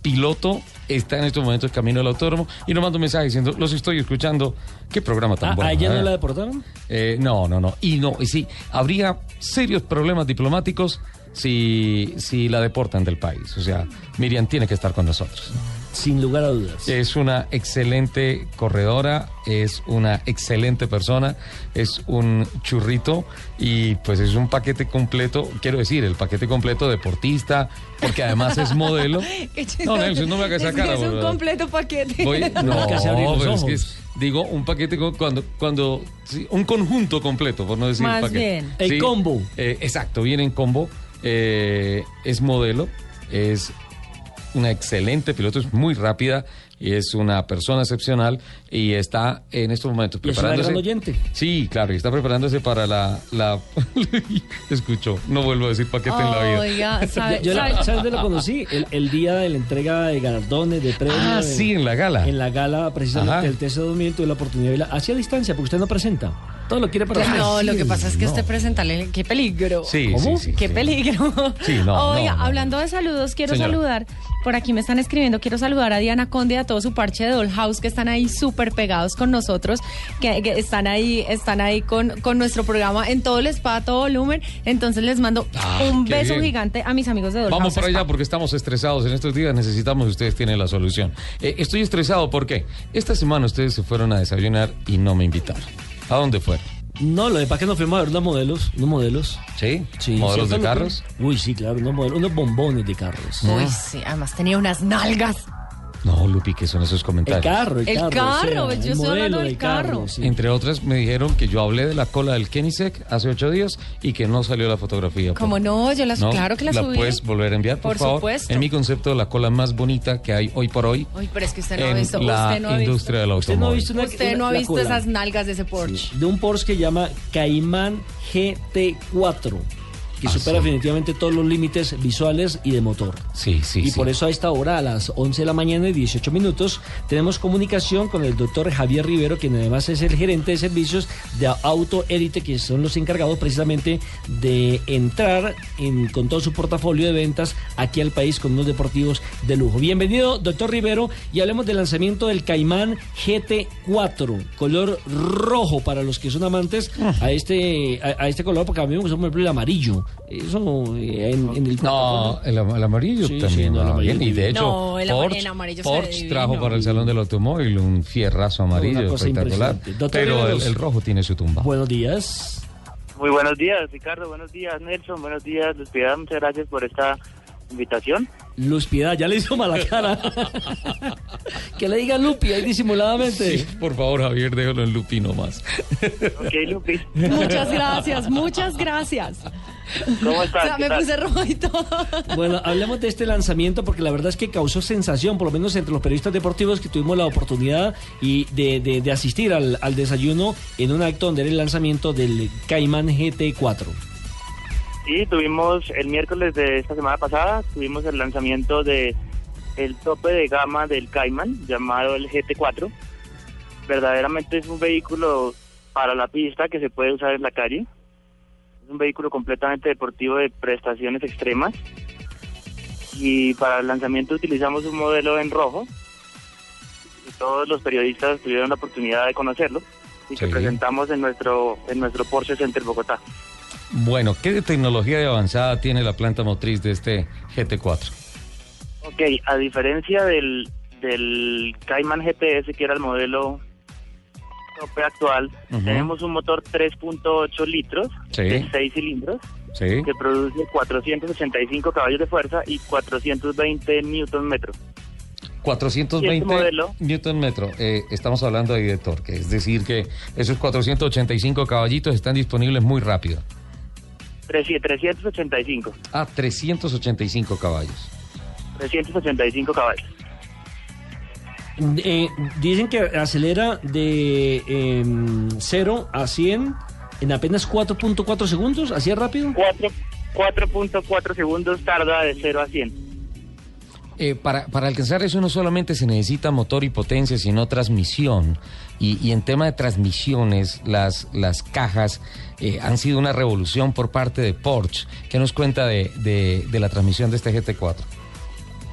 piloto, está en estos momentos camino al autódromo y nos manda un mensaje diciendo, los estoy escuchando, qué programa tan Ah, bueno. ¿A ella no ¿eh?". la deportaron? Eh, no, no, no. Y no, y sí, habría serios problemas diplomáticos si, si la deportan del país. O sea, Miriam tiene que estar con nosotros. Sin lugar a dudas. Es una excelente corredora, es una excelente persona, es un churrito y pues es un paquete completo, quiero decir, el paquete completo deportista, porque además es modelo. No, Nelson, no me hagas esa Es cara, Es un completo paquete. Voy- no, los pero es que es- digo un paquete cuando, cuando sí, un conjunto completo, por no decir Más paquete. bien. El combo. eh, exacto, viene en combo. eh, es modelo, es una excelente piloto, es muy rápida y es una persona excepcional y está en estos momentos Y es preparándose. gran oyente. Sí, claro, y está preparándose para la. la Escucho, no vuelvo a decir paquete en la vida. Oiga, ¿sabe- Yo la- sabe- ¿Sabes dónde lo conocí? El, el día de la entrega de galardones, de premios. Ah, de- sí, en la gala. En la gala, precisamente, Ajá. del TC2000, tuve la oportunidad de verla hacia distancia, porque usted no presenta. Todo lo quiere para no, lo que pasa es que no. usted presentarle, qué peligro. Sí, ¿Cómo? sí, sí, Qué sí. peligro. Sí, no, Oiga, no, no. hablando de saludos, quiero Señora. saludar. Por aquí me están escribiendo, quiero saludar a Diana Conde y a todo su parche de Dollhouse que están ahí súper pegados con nosotros, que, que están ahí, están ahí con, con nuestro programa en todo el spa, todo volumen. Entonces les mando Ah, un beso bien. gigante a mis amigos de Dollhouse. Vamos para allá porque estamos estresados en estos días. Necesitamos, ustedes tienen la solución. Eh, estoy estresado porque esta semana ustedes se fueron a desayunar y no me invitaron. ¿A dónde fueron? No, lo de para que nos fuimos a ver unos modelos, unos modelos. ¿Sí? Sí, ¿Modelos de ¿cierto, carros? Uy, sí, claro, unos, modelos, unos bombones de carros. Uy, sí, además tenía unas nalgas. No, Lupi, ¿qué son esos El comentarios? carro, el, El carro. carro, o sea, yo el estoy hablando modelo del carro. sí. Entre otras, me dijeron que yo hablé de la cola del Kennisec hace ocho días y que no salió la fotografía. por- Como no, yo las, ¿No? claro que la, subí. puedes volver a enviar, por, Por favor? supuesto. En mi concepto, la cola más bonita que hay hoy por hoy Uy, pero es que usted no ha visto. la usted no industria del Usted no ha automóvil. visto una, Usted una- no ha la visto esas nalgas de ese Porsche. de un Porsche que llama Cayman GT4. Que supera definitivamente todos los límites visuales y de motor. Sí, sí, Y sí. por eso a esta hora, a las 11 de la mañana y 18 minutos, tenemos comunicación con el doctor Javier Rivero, quien además es el gerente de servicios de Auto Elite, que son los encargados precisamente de entrar en- con todo su portafolio de ventas aquí al país con unos deportivos de lujo. Bienvenido, doctor Rivero, y hablemos del lanzamiento del Caimán GT4, color rojo para los que son amantes a este a, a este color, porque a mí me gusta por ejemplo, el amarillo. Eso en, en el No, el, am- el amarillo Sí, también sí, no, el amarillo. Y de hecho, No, el Porsche, amarillo trajo para el Salón del Automóvil un fierrazo amarillo espectacular. Pero el, rojo tiene su tumba. Buenos días. Muy buenos días, Ricardo. Buenos días, Nelson. Buenos días, Piedad. Muchas gracias por esta invitación. Luz Piedad, ya le hizo mala cara. que le diga Lupi ahí disimuladamente. Sí, por favor, Javier, déjalo en Lupino más. Ok, Lupi. Muchas gracias, muchas gracias. ¿Cómo O estás? sea, ¿Qué me tal? puse rojo y todo. Bueno, hablemos de este lanzamiento porque la verdad es que causó sensación, por lo menos entre los periodistas deportivos que tuvimos la oportunidad y de, de- de asistir al, al desayuno en un acto donde era el lanzamiento del Caimán GT4. Sí, tuvimos el miércoles de esta semana pasada, tuvimos el lanzamiento de el tope de gama del Cayman, llamado el GT4. Verdaderamente es un vehículo para la pista que se puede usar en la calle. Es un vehículo completamente deportivo de prestaciones extremas. Y para el lanzamiento utilizamos un modelo en rojo. Y todos los periodistas tuvieron la oportunidad de conocerlo y que Sí. presentamos en nuestro en nuestro Porsche Center Bogotá. Bueno, ¿qué tecnología de avanzada tiene la planta motriz de este GT4? Ok, a diferencia del, del Cayman GPS, que era el modelo actual, tenemos un motor 3.8 litros Sí. de 6 cilindros Sí. que produce 485 caballos de fuerza y 420 newton metro. 420 ¿Y este modelo? newton metro. Eh, estamos hablando ahí de torque, es decir que esos 485 caballitos están disponibles muy rápido. 385, Ah, 385 caballos. 385 caballos. Eh, dicen que acelera de 0 a 100 en apenas 4.4 segundos, así es rápido. 4 4.4 segundos tarda de 0 a 100. Eh, para, para alcanzar eso no solamente se necesita motor y potencia, sino transmisión. Y, y en tema de transmisiones, las, las cajas eh, han sido una revolución por parte de Porsche. ¿Qué nos cuenta de, de- de la transmisión de este GT4?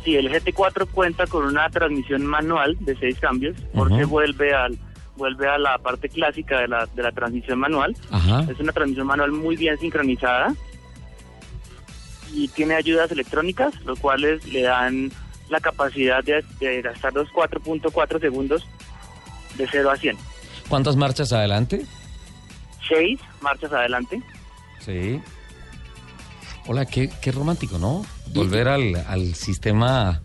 Sí, el GT4 cuenta con una transmisión manual de seis cambios, porque vuelve al vuelve a la parte clásica de la, de la transmisión manual. Ajá. Es una transmisión manual muy bien sincronizada y tiene ayudas electrónicas, lo cuales le dan la capacidad de, de gastar los 4.4 segundos de 0 a 100. ¿Cuántas marchas adelante? Seis marchas adelante. Sí. Hola, qué, qué romántico, ¿no? Volver al, al sistema,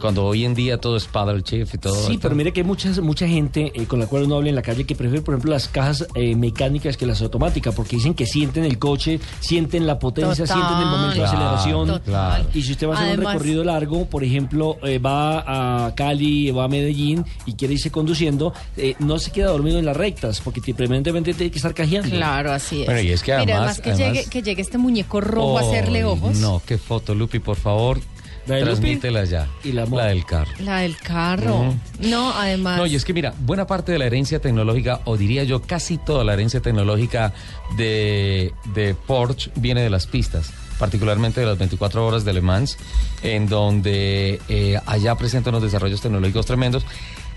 cuando hoy en día todo es paddle shift y todo. Sí, esto. pero mire que hay muchas, mucha gente eh, con la cual uno habla en la calle que prefiere, por ejemplo, las cajas eh, mecánicas que las automáticas, porque dicen que sienten el coche, sienten la potencia, Total. sienten el momento de aceleración. Total. Y si usted va a hacer un recorrido largo, por ejemplo, eh, va a Cali, va a Medellín y quiere irse conduciendo, eh, no se queda dormido en las rectas, porque te- permanentemente tiene que estar cajeando. Claro, así es. Bueno, y es que Mire, además- que, además- llegue, que llegue este muñeco rojo a hacerle ojos. No, qué foto, Lupi, por favor. ¿La de Lupi? Transmítela ya. Y la, la del carro. La del carro. No, además. No, y es que mira, buena parte de la herencia tecnológica, o diría yo casi toda la herencia tecnológica de, de Porsche viene de las pistas, particularmente de las 24 horas de Le Mans, en donde eh, allá presenta unos desarrollos tecnológicos tremendos,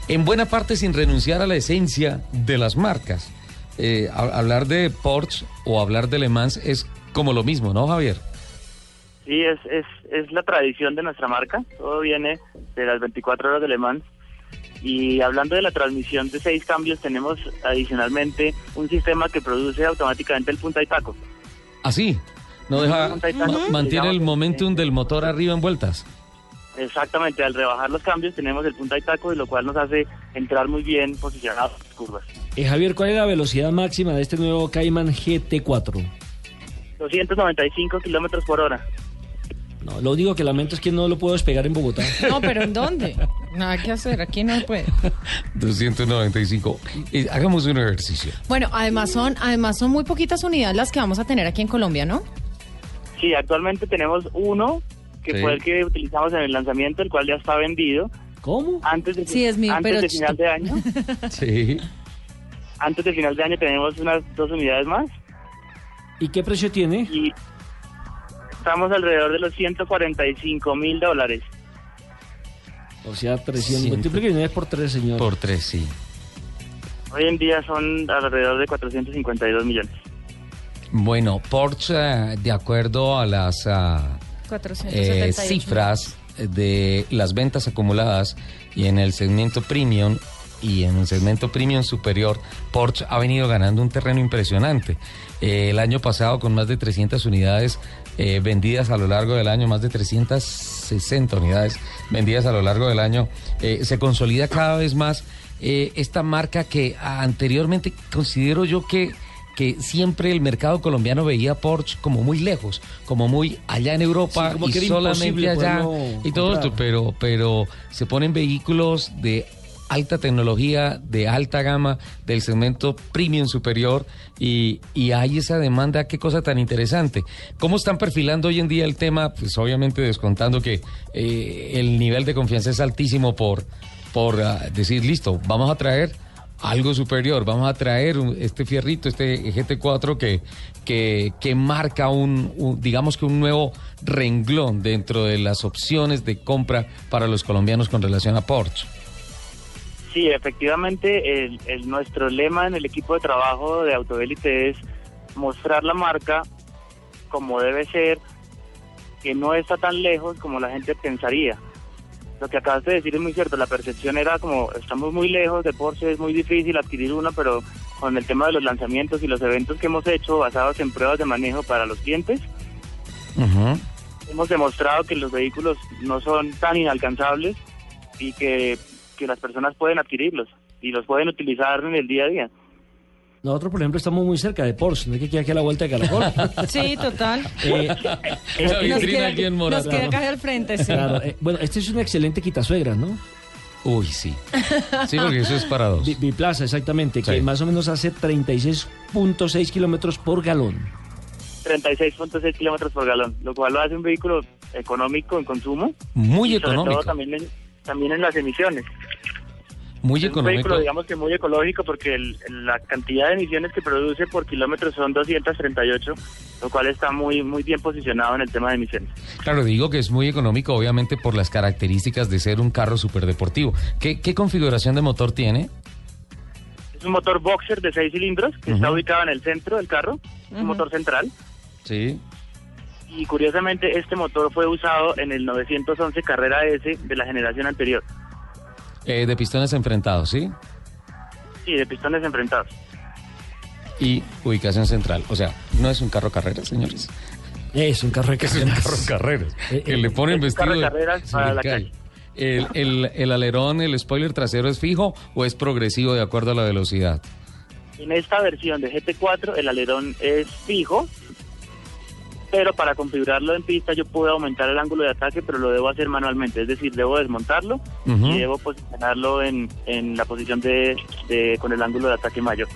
en buena parte sin renunciar a la esencia de las marcas. Eh, ha- hablar de Porsche o hablar de Le Mans es como lo mismo, ¿no, Javier? Sí, es, es, es la tradición de nuestra marca. Todo viene de las 24 horas de Le Mans. Y hablando de la transmisión de seis cambios, tenemos adicionalmente un sistema que produce automáticamente el punta y taco. Así, no deja, mantiene el momentum del motor arriba en vueltas. Exactamente, al rebajar los cambios tenemos el punta y taco, y lo cual nos hace entrar muy bien posicionados en las curvas. Eh, Javier, ¿cuál es la velocidad máxima de este nuevo Cayman GT4? 295 kilómetros por hora. No, lo único que lamento es que no lo puedo despegar en Bogotá. No, pero ¿en dónde? Nada que hacer, aquí no puede. 295. Y hagamos un ejercicio. Bueno, además son, además son muy poquitas unidades las que vamos a tener aquí en Colombia, ¿no? Sí, actualmente tenemos uno que Sí. fue el que utilizamos en el lanzamiento, el cual ya está vendido. ¿Cómo? Antes de, Sí, es mío, antes pero de final de año. Sí. Antes de final de año tenemos unas dos unidades más ¿Y qué precio tiene? y estamos alrededor de los 145 mil dólares. O sea, 300. Ciento- Multiplique unidades por 3, señor. Por tres, sí. Hoy en día son alrededor de 452 millones. Bueno, Porsche, eh, de acuerdo a las ah, 478. eh, cifras de las ventas acumuladas y en el segmento premium y en el segmento premium superior, Porsche ha venido ganando un terreno impresionante. Eh, el año pasado con más de 300 unidades eh, vendidas a lo largo del año, más de 360 unidades vendidas a lo largo del año, eh, se consolida cada vez más eh, esta marca que anteriormente considero yo que que siempre el mercado colombiano veía a Porsche como muy lejos, como muy allá en Europa Sí, como y que solamente allá y todo comprar. esto, pero pero se ponen vehículos de alta tecnología, de alta gama, del segmento premium superior y, y hay esa demanda, qué cosa tan interesante. ¿Cómo están perfilando hoy en día el tema? Pues obviamente descontando que eh, el nivel de confianza es altísimo por, por ah, decir, listo, vamos a traer algo superior, vamos a traer este fierrito, este GT4 que, que, que marca un, un- digamos que un nuevo renglón dentro de las opciones de compra para los colombianos con relación a Porsche. Sí, efectivamente, el, el- nuestro lema en el equipo de trabajo de Autobélite es mostrar la marca como debe ser, que no está tan lejos como la gente pensaría. Lo que acabas de decir es muy cierto, la percepción era como estamos muy lejos de Porsche, es muy difícil adquirir uno, pero con el tema de los lanzamientos y los eventos que hemos hecho basados en pruebas de manejo para los clientes, hemos demostrado que los vehículos no son tan inalcanzables y que, que las personas pueden adquirirlos y los pueden utilizar en el día a día. Nosotros, por ejemplo, estamos muy cerca de Porsche, no hay que quedar aquí a la vuelta de Caracol. Sí, total. Eh, Esa Nos vitrina queda- aquí en Nos Morazán. queda acá al frente, sí. Claro, eh, bueno, este es un excelente quitasuegras, ¿no? Uy, sí. Sí, porque eso es para dos. Bi- Biplaza, exactamente, que más o menos hace 36.6 kilómetros por galón. 36.6 kilómetros por galón, lo cual lo hace un vehículo económico en consumo. Muy y sobre económico. todo también en, también en las emisiones. Muy es un económico. vehículo, digamos que muy ecológico porque el- la cantidad de emisiones que produce por kilómetro son 238, lo cual está muy muy bien posicionado en el tema de emisiones. Claro, digo que es muy económico, obviamente, por las características de ser un carro superdeportivo. ¿Qué, ¿Qué configuración de motor tiene? Es un motor boxer de 6 cilindros que está Ujú. ubicado en el centro del carro, es un motor central. Sí. Y curiosamente este motor fue usado en el 911 Carrera S de la generación anterior. Eh, de pistones enfrentados, ¿sí? Sí, de pistones enfrentados. Y ubicación central. O sea, no es un carro carrera, señores. Es un carro de Es un carro carreras. Que le ponen vestido de carreras para la calle. El, el, el alerón, el spoiler trasero es fijo o es progresivo de acuerdo a la velocidad? En esta versión de GT4 el alerón es fijo, pero para configurarlo en pista yo puedo aumentar el ángulo de ataque, pero lo debo hacer manualmente, es decir, debo desmontarlo y debo posicionarlo en, en la posición de, de- con el ángulo de ataque mayor.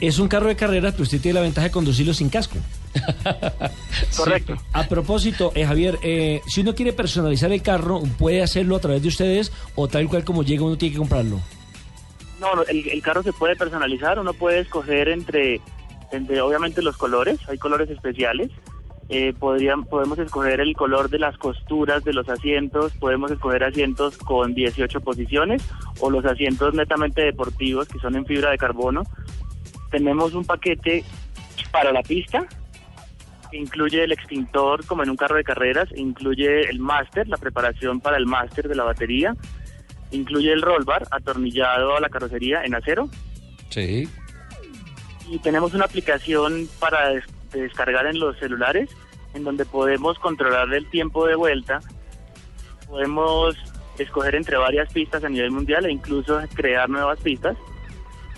Es un carro de carreras, pero usted tiene la ventaja de conducirlo sin casco. Correcto. A propósito, eh, Javier, eh, si uno quiere personalizar el carro, ¿puede hacerlo a través de ustedes o tal cual como llega uno tiene que comprarlo? No, no, el, el carro se puede personalizar, uno puede escoger entre, entre obviamente los colores, hay colores especiales. Eh, podrían, podemos escoger el color de las costuras de los asientos, podemos escoger asientos con 18 posiciones o los asientos netamente deportivos que son en fibra de carbono. Tenemos un paquete para la pista, que incluye el extintor como en un carro de carreras, incluye el máster, la preparación para el máster de la batería, incluye el roll bar atornillado a la carrocería en acero Sí. y tenemos una aplicación para descargar en los celulares en donde podemos controlar el tiempo de vuelta, podemos escoger entre varias pistas a nivel mundial e incluso crear nuevas pistas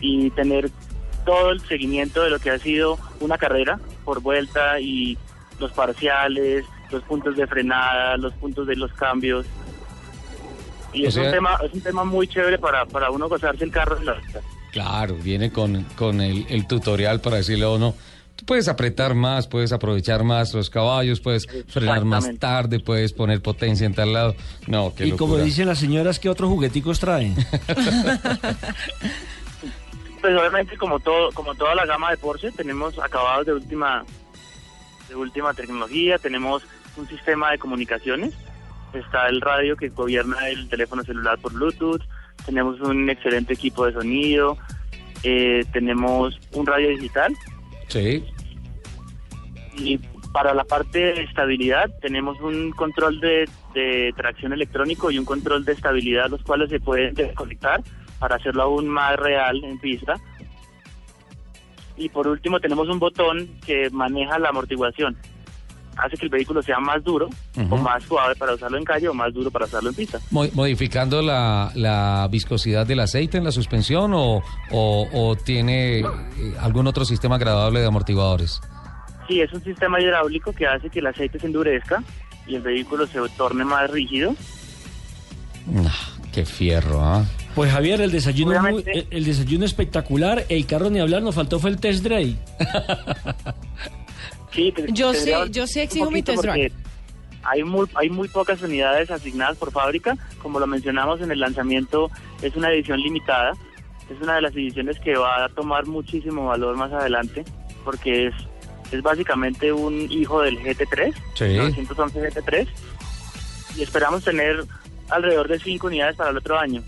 y tener todo el seguimiento de lo que ha sido una carrera por vuelta y los parciales, los puntos de frenada, los puntos de los cambios. Y O es, sea- un tema, es un tema muy chévere para, para uno gozarse el carro en la pista. Claro, viene con, con el, el tutorial para decirle a uno Tú puedes apretar más, puedes aprovechar más los caballos, puedes frenar más tarde, puedes poner potencia en tal lado. No, qué y como dicen las señoras, ¿qué otros jugueticos traen? Pues obviamente como todo, como toda la gama de Porsche, tenemos acabados de última, de última tecnología, tenemos un sistema de comunicaciones, está el radio que gobierna el teléfono celular por Bluetooth, tenemos un excelente equipo de sonido, eh, tenemos un radio digital Sí. y para la parte de estabilidad tenemos un control de, de tracción electrónico y un control de estabilidad, los cuales se pueden desconectar para hacerlo aún más real en pista. Y por último tenemos un botón que maneja la amortiguación. Hace que el vehículo sea más duro o más suave para usarlo en calle o más duro para usarlo en pista. Mo- ¿Modificando la, la viscosidad del aceite en la suspensión o, o- o tiene eh, algún otro sistema agradable de amortiguadores? Sí, es un sistema hidráulico que hace que el aceite se endurezca y el vehículo se torne más rígido. Qué fierro, ¿ah? Pues Javier, el desayuno, muy- Obviamente. el, el desayuno espectacular, el carro ni hablar, nos faltó fue el test drive. Sí, te- Yo sí- yo sí exijo mi test drive. Hay muy, hay muy pocas unidades asignadas por fábrica. Como lo mencionamos en el lanzamiento, es una edición limitada. Es una de las ediciones que va a tomar muchísimo valor más adelante porque es, es básicamente un hijo del GT3, Sí. 911 GT3. Y esperamos tener alrededor de 5 unidades para el otro año.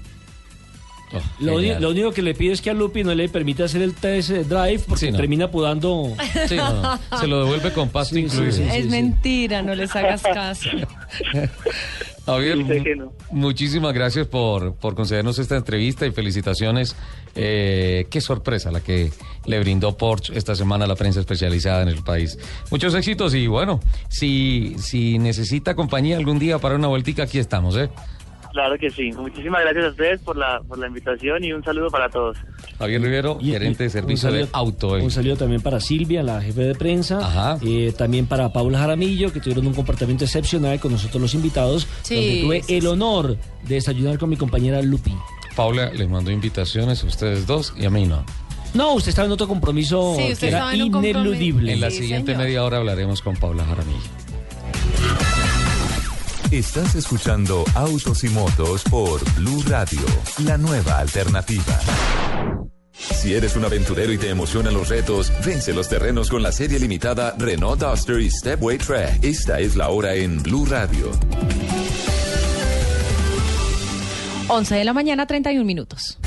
Lo, uni- Genial. lo único que le pide es que a Lupi no le permita hacer el test drive porque Sí, no. termina pudando. Sí, no, no. Se lo devuelve con pasto Sí, incluido. sí, es mentira, no les hagas caso. Javier, no. muchísimas gracias por, por concedernos esta entrevista y felicitaciones. Eh, qué sorpresa la que le brindó Porsche esta semana a la prensa especializada en el país. Muchos éxitos y bueno, si, si necesita compañía algún día para una vueltica, aquí estamos, ¿eh? Claro que sí. Muchísimas gracias a ustedes por la, por la invitación y un saludo para todos. Javier Rivero, gerente de servicio de auto. Un saludo también para Silvia, la jefe de prensa. eh, también para Paula Jaramillo, que tuvieron un comportamiento excepcional con nosotros los invitados. Sí, donde tuve sí, el honor de desayunar con mi compañera Lupi. Paula les mandó invitaciones a ustedes dos y a mí no. No, usted estaba en otro compromiso Sí, que era en ineludible. En la siguiente media hora hablaremos con Paula Jaramillo. Estás escuchando Autos y Motos por Blue Radio, la nueva alternativa. Si eres un aventurero y te emocionan los retos, vence los terrenos con la serie limitada Renault Duster y Stepway Track. Esta es la hora en Blue Radio. 11 de la mañana, 31 minutos.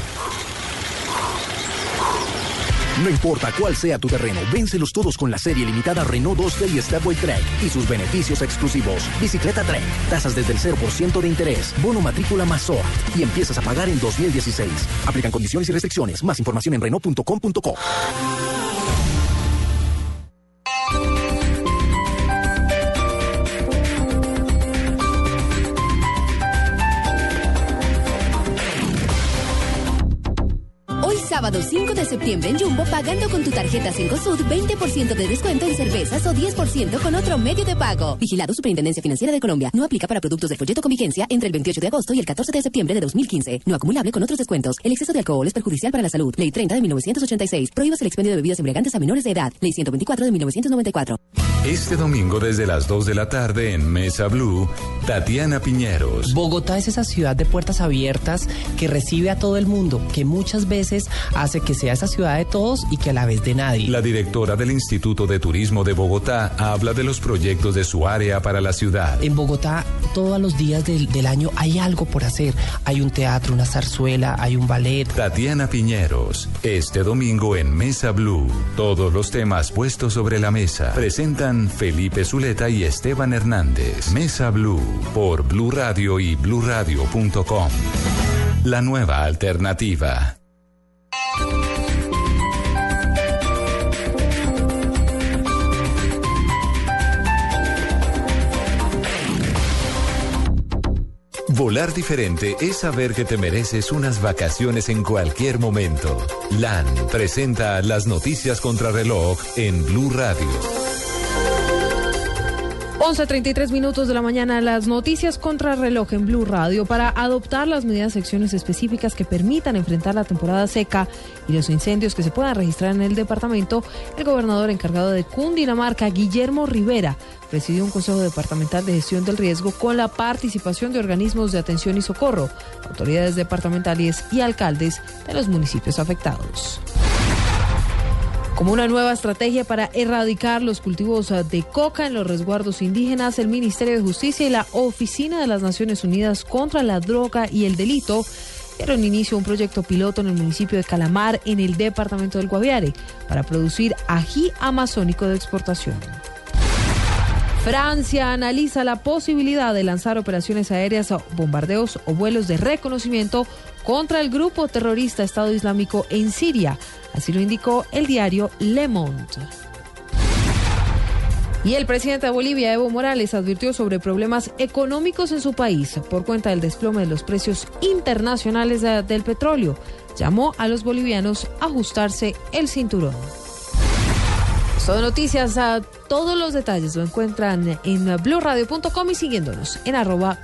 No importa cuál sea tu terreno, véncelos todos con la serie limitada Renault Duster y Stepway Trek y sus beneficios exclusivos. Bicicleta Trek, tasas desde el 0% de interés, bono matrícula más SOAT y empiezas a pagar en 2016. Aplican condiciones y restricciones. Más información en Renault.com.co. sábado 5 de septiembre en Jumbo, pagando con tu tarjeta Cencosud, 20% de descuento en cervezas o 10% con otro medio de pago. Vigilado Superintendencia Financiera de Colombia. No aplica para productos del folleto con vigencia entre el 28 de agosto y el 14 de septiembre de 2015. No acumulable con otros descuentos. El exceso de alcohol es perjudicial para la salud. Ley 30 de 1986. Prohíbas el expendio de bebidas embriagantes a menores de edad. Ley 124 de 1994. Este domingo desde las 2 de la tarde en Mesa Blue, Tatiana Piñeros. Bogotá es esa ciudad de puertas abiertas que recibe a todo el mundo, que muchas veces hace que sea esa ciudad de todos y que a la vez de nadie. La directora del Instituto de Turismo de Bogotá habla de los proyectos de su área para la ciudad. En Bogotá todos los días del, del año hay algo por hacer. Hay un teatro, una zarzuela, hay un ballet. Tatiana Piñeros, este domingo en Mesa Blue. Todos los temas puestos sobre la mesa. Presentan Felipe Zuleta y Esteban Hernández. Mesa Blue por Blue Radio y bluradio.com. La nueva alternativa. Volar diferente es saber que te mereces unas vacaciones en cualquier momento. LAN presenta las noticias contra reloj en Blue Radio. 11.33 minutos de la mañana, las noticias contra reloj en Blue Radio para adoptar las medidas y acciones específicas que permitan enfrentar la temporada seca y los incendios que se puedan registrar en el departamento. El gobernador encargado de Cundinamarca, Guillermo Rivera, presidió un consejo departamental de gestión del riesgo con la participación de organismos de atención y socorro, autoridades departamentales y alcaldes de los municipios afectados. Como una nueva estrategia para erradicar los cultivos de coca en los resguardos indígenas, el Ministerio de Justicia y la Oficina de las Naciones Unidas contra la Droga y el Delito dieron inicio a un proyecto piloto en el municipio de Calamar, en el departamento del Guaviare, para producir ají amazónico de exportación. Francia analiza la posibilidad de lanzar operaciones aéreas, bombardeos o vuelos de reconocimiento contra el grupo terrorista Estado Islámico en Siria. Así lo indicó el diario Le Monde. Y el presidente de Bolivia, Evo Morales, advirtió sobre problemas económicos en su país por cuenta del desplome de los precios internacionales del petróleo. Llamó a los bolivianos a ajustarse el cinturón. De noticias, a todos los detalles lo encuentran en blurradio.com y siguiéndonos en arroba.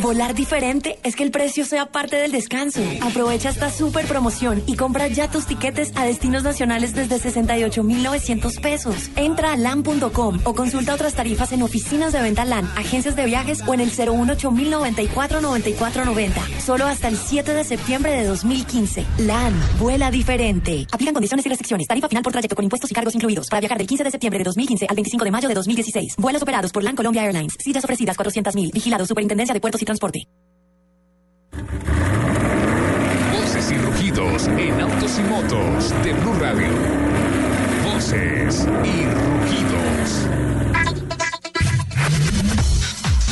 Volar diferente es que el precio sea parte del descanso. Aprovecha esta super promoción y compra ya tus tiquetes a destinos nacionales desde 68,900 pesos. Entra a LAN.com o consulta otras tarifas en oficinas de venta LAN, agencias de viajes o en el 018-094-9490. Solo hasta el 7 de septiembre de 2015. LAN, vuela diferente. Aplican condiciones y restricciones. Tarifa final por trayecto con impuestos y cargos incluidos. Para viajar del 15 de septiembre de 2015 al 25 de mayo de 2016. Vuelos operados por LAN Colombia Airlines. Sillas ofrecidas 400.000. Vigilado Superintendencia de Puertos y Transporte. Voces y rugidos en autos y motos de Blue Radio. Voces y rugidos.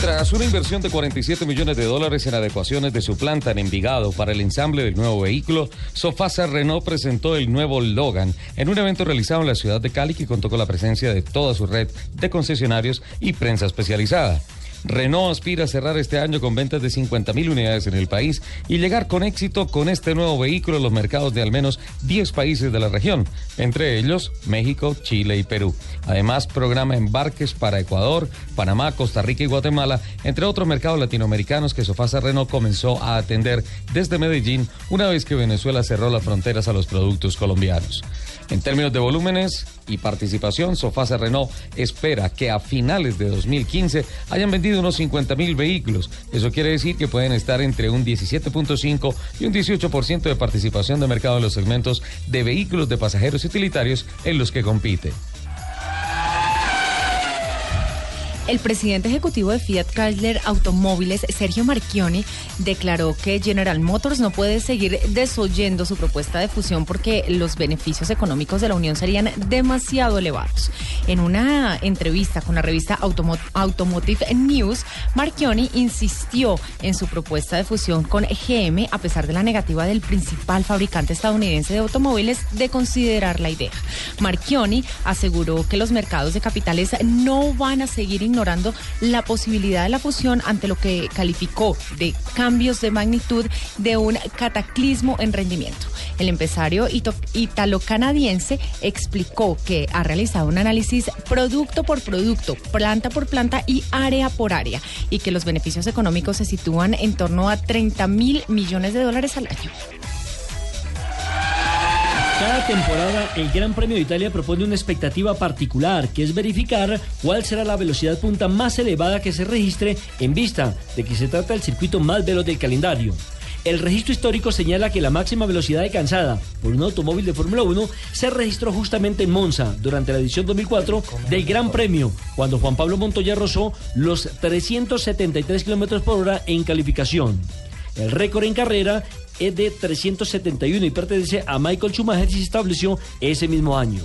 Tras una inversión de 47 millones de dólares en adecuaciones de su planta en Envigado para el ensamble del nuevo vehículo, Sofasa Renault presentó el nuevo Logan en un evento realizado en la ciudad de Cali que contó con la presencia de toda su red de concesionarios y prensa especializada. Renault aspira a cerrar este año con ventas de 50.000 unidades en el país y llegar con éxito con este nuevo vehículo a los mercados de al menos 10 países de la región, entre ellos México, Chile y Perú. Además, programa embarques para Ecuador, Panamá, Costa Rica y Guatemala, entre otros mercados latinoamericanos que Sofasa Renault comenzó a atender desde Medellín una vez que Venezuela cerró las fronteras a los productos colombianos. En términos de volúmenes y participación, Sofasa Renault espera que a finales de 2015 hayan vendido unos 50 mil vehículos. Eso quiere decir que pueden estar entre un 17.5 y un 18% de participación de mercado en los segmentos de vehículos de pasajeros utilitarios en los que compite. El presidente ejecutivo de Fiat Chrysler Automóviles, Sergio Marchioni, declaró que General Motors no puede seguir desoyendo su propuesta de fusión porque los beneficios económicos de la unión serían demasiado elevados. En una entrevista con la revista Automo Automotive News, Marchioni insistió en su propuesta de fusión con GM a pesar de la negativa del principal fabricante estadounidense de automóviles de considerar la idea. Marchioni aseguró que los mercados de capitales no van a seguir ignorando la posibilidad de la fusión ante lo que calificó de cambios de magnitud de un cataclismo en rendimiento. El empresario italo-canadiense explicó que ha realizado un análisis producto por producto, planta por planta y área por área, y que los beneficios económicos se sitúan en torno a 30 mil millones de dólares al año. Cada temporada el Gran Premio de Italia propone una expectativa particular, que es verificar cuál será la velocidad punta más elevada que se registre en vista de que se trata del circuito más veloz del calendario. El registro histórico señala que la máxima velocidad alcanzada por un automóvil de Fórmula 1 se registró justamente en Monza durante la edición 2004 del Gran Premio, cuando Juan Pablo Montoya rozó los 373 kilómetros por hora en calificación. El récord en carrera es de 371 y pertenece a Michael Schumacher y se estableció ese mismo año.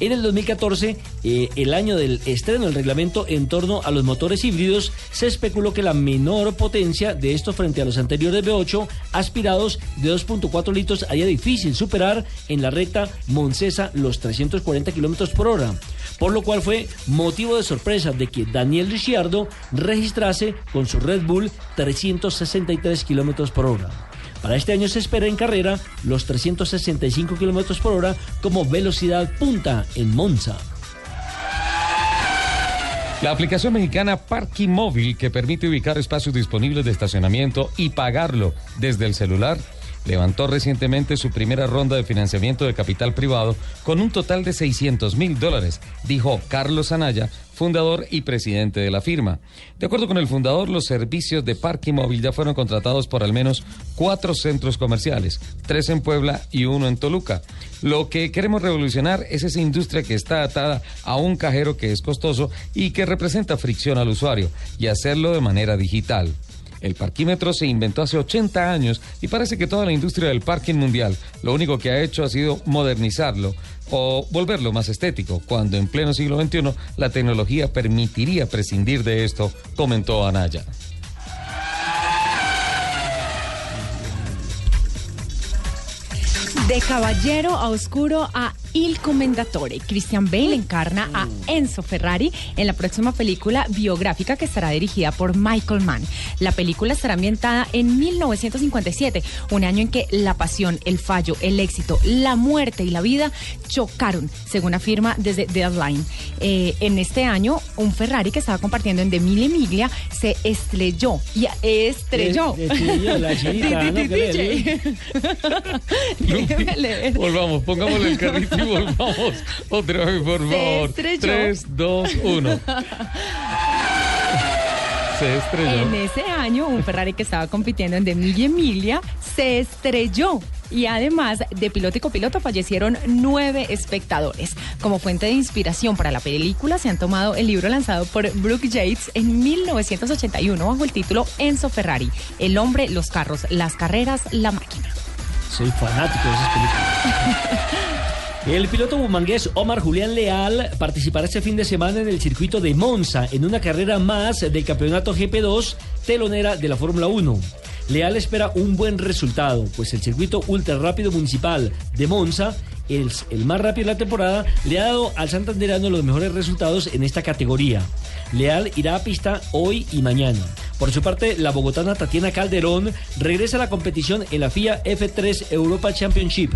En el 2014, eh, el año del estreno del reglamento en torno a los motores híbridos, se especuló que la menor potencia de estos frente a los anteriores V8 aspirados de 2.4 litros haría difícil superar en la recta Moncesa los 340 kilómetros por hora. Por lo cual fue motivo de sorpresa de que Daniel Ricciardo registrase con su Red Bull 363 kilómetros por hora. Para este año se espera en carrera los 365 kilómetros por hora como velocidad punta en Monza. La aplicación mexicana Parking Móvil, que permite ubicar espacios disponibles de estacionamiento y pagarlo desde el celular, levantó recientemente su primera ronda de financiamiento de capital privado con un total de 600 mil dólares, dijo Carlos Anaya, fundador y presidente de la firma. De acuerdo con el fundador, los servicios de parking móvil ya fueron contratados por al menos cuatro centros comerciales, tres en Puebla y uno en Toluca. Lo que queremos revolucionar es esa industria que está atada a un cajero que es costoso y que representa fricción al usuario, y hacerlo de manera digital. El parquímetro se inventó hace 80 años y parece que toda la industria del parking mundial lo único que ha hecho ha sido modernizarlo o volverlo más estético, cuando en pleno siglo XXI la tecnología permitiría prescindir de esto, comentó Anaya. De caballero a oscuro a Il Commendatore. Christian Bale encarna a Enzo Ferrari en la próxima película biográfica que estará dirigida por Michael Mann. La película estará ambientada en 1957, un año en que la pasión, el fallo, el éxito, la muerte y la vida chocaron, según afirma desde Deadline. Eh, en este año, un Ferrari que estaba compartiendo en De Mille Miglia se estrelló y estrelló. Volvamos, pongámosle el carrito volvamos otra vez, por Se favor. estrelló. 3, 2, 1. Se estrelló. En ese año, un Ferrari que estaba compitiendo en De Mille Emilia se estrelló. Y además, de piloto y copiloto fallecieron nueve espectadores. Como fuente de inspiración para la película, se han tomado el libro lanzado por Brooke Yates en 1981 bajo el título Enzo Ferrari: El hombre, los carros, las carreras, la máquina. Soy fanático de esas películas. El piloto bumangués Omar Julián Leal participará este fin de semana en el circuito de Monza en una carrera más del campeonato GP2 telonera de la Fórmula 1. Leal espera un buen resultado, pues el circuito ultra rápido municipal de Monza, el, el más rápido de la temporada, le ha dado al santanderano los mejores resultados en esta categoría. Leal irá a pista hoy y mañana. Por su parte, la bogotana Tatiana Calderón regresa a la competición en la FIA F3 Europa Championship.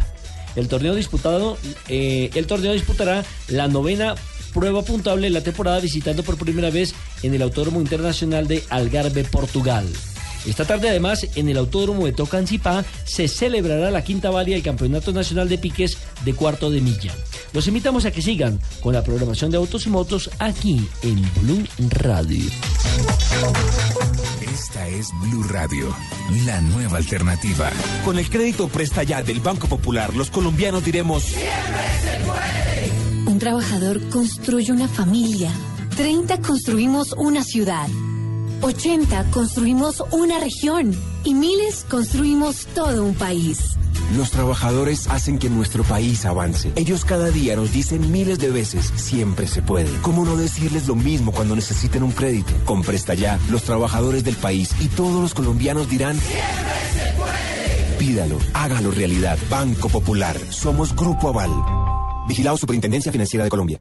El torneo disputado, eh, el torneo disputará la novena prueba puntable de la temporada visitando por primera vez en el Autódromo Internacional de Algarve, Portugal. Esta tarde además en el Autódromo de Tocancipá se celebrará la quinta valia del Campeonato Nacional de Piques de cuarto de milla. Los invitamos a que sigan con la programación de autos y motos aquí en Blue Radio. Esta es Blue Radio, la nueva alternativa. Con el crédito Presta Ya del Banco Popular, los colombianos diremos... Un trabajador construye una familia. 30 construimos una ciudad. 80 construimos una región. Y miles construimos todo un país. Los trabajadores hacen que nuestro país avance. Ellos cada día nos dicen miles de veces, siempre se puede. ¿Cómo no decirles lo mismo cuando necesiten un crédito? Con Presta Ya, los trabajadores del país y todos los colombianos dirán... Pídalo, hágalo realidad. Banco Popular, somos Grupo Aval. Vigilado Superintendencia Financiera de Colombia.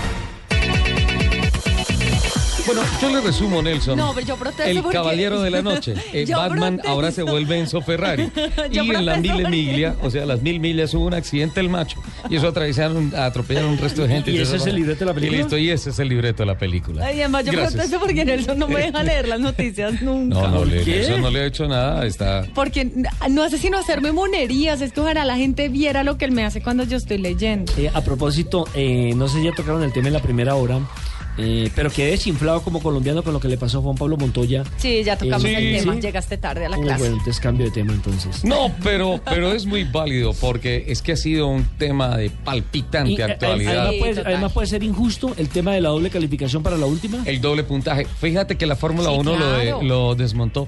Bueno, yo le resumo, Nelson. No, pero yo protesto El porque- caballero de la noche. Eh, Batman protesto. ahora se vuelve Enzo Ferrari. Yo y en la mil porque- miglia, o sea, las mil millas hubo un accidente el macho. Y eso atravesaron, atropellaron un resto de gente. ¿Y ese se es el libreto de la película? Y listo, y ese es el libreto de la película. Ay, además yo Gracias. protesto porque Nelson no me deja leer las noticias nunca. No, no, le, qué? eso no le ha hecho nada. Está. Porque no hace sino hacerme monerías. Es que ojalá la gente viera lo que él me hace cuando yo estoy leyendo. Eh, a propósito, eh, no sé si ya tocaron el tema en la primera hora, eh, pero quedé desinflado como colombiano con lo que le pasó a Juan Pablo Montoya. Sí, ya tocamos Eh, el sí. tema. Llegaste tarde a la Uh, clase. bueno, entonces cambio de tema entonces. No, pero, pero es muy válido porque es que ha sido un tema de palpitante Y, eh, actualidad. Además puede, total. además puede ser injusto el tema de la doble calificación para la última. El doble puntaje. Fíjate que la Fórmula Sí, 1 lo, de- lo desmontó.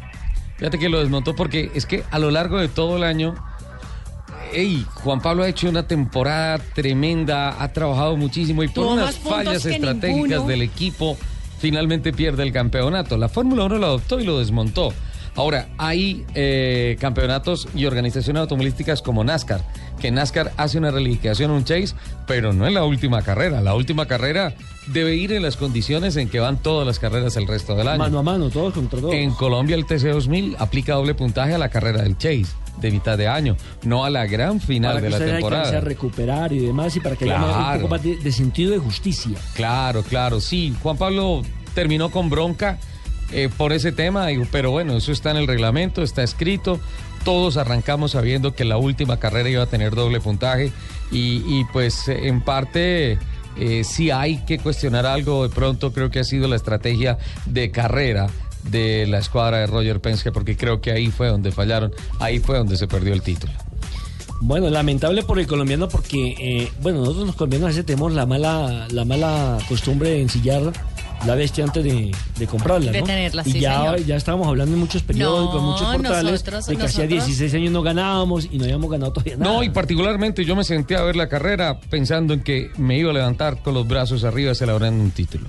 Fíjate que lo desmontó porque es que a lo largo de todo el año, ey, Juan Pablo ha hecho una temporada tremenda, ha trabajado muchísimo y por unas fallas estratégicas ninguno. del equipo, finalmente pierde el campeonato. La Fórmula 1 lo adoptó y lo desmontó. Ahora, hay eh, campeonatos y organizaciones automovilísticas como NASCAR, que NASCAR hace una reliquiación, un chase, pero no en la última carrera. La última carrera debe ir en las condiciones en que van todas las carreras el resto del año. Mano a mano, todos contra todos. En Colombia el TC2000 aplica doble puntaje a la carrera del chase de mitad de año, no a la gran final para de que la usted temporada. alcance a recuperar y demás y para que haya un Claro. poco más de, de sentido de justicia. Claro, claro, sí. Juan Pablo terminó con bronca eh, por ese tema, pero bueno, eso está en el reglamento, está escrito. Todos arrancamos sabiendo que la última carrera iba a tener doble puntaje y, pues en parte eh, si hay que cuestionar algo, de pronto creo que ha sido la estrategia de carrera de la escuadra de Roger Penske, porque creo que ahí fue donde fallaron, ahí fue donde se perdió el título. Bueno, lamentable por el colombiano porque, eh, bueno, nosotros los colombianos a veces tenemos la mala, la mala costumbre de ensillar la bestia antes de, de comprarla, De ¿no? tenerla, y sí, ya, señor. ya estábamos hablando en muchos periódicos, No, en muchos portales, nosotros- de que hacía nosotros- 16 años no ganábamos y no habíamos ganado todavía nada. No, y particularmente yo me senté a ver la carrera pensando en que me iba a levantar con los brazos arriba celebrando un título.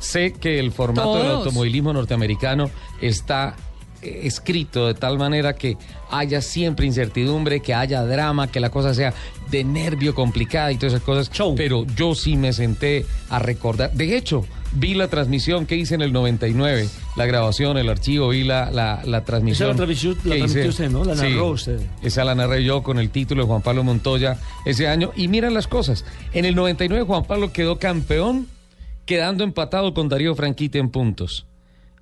Sé que el formato del automovilismo norteamericano está eh, escrito de tal manera que haya siempre incertidumbre, que haya drama, que la cosa sea de nervio complicada y todas esas cosas. Pero yo sí me senté a recordar. De hecho, vi la transmisión que hice en el 99, la grabación, el archivo, vi la, la, la transmisión. Esa la transmisión- la transmitió usted, ¿no? La Sí. narró usted. Esa la narré yo con el título de Juan Pablo Montoya ese año. Y miran las cosas. En el 99 Juan Pablo quedó campeón, quedando empatado con Darío Franchitti en puntos.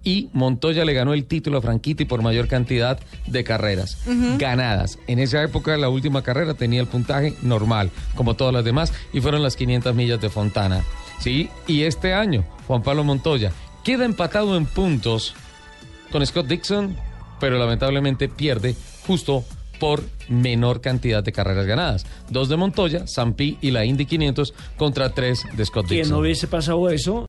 Y Montoya le ganó el título a Franchitti por mayor cantidad de carreras ganadas. En esa época la última carrera tenía el puntaje normal, como todas las demás, y fueron las 500 millas de Fontana. ¿Sí? Y este año Juan Pablo Montoya queda empatado en puntos con Scott Dixon, pero lamentablemente pierde justo por menor cantidad de carreras ganadas. Dos de Montoya, Zampi y la Indy 500 contra tres de Scott Que Dixon. no hubiese pasado eso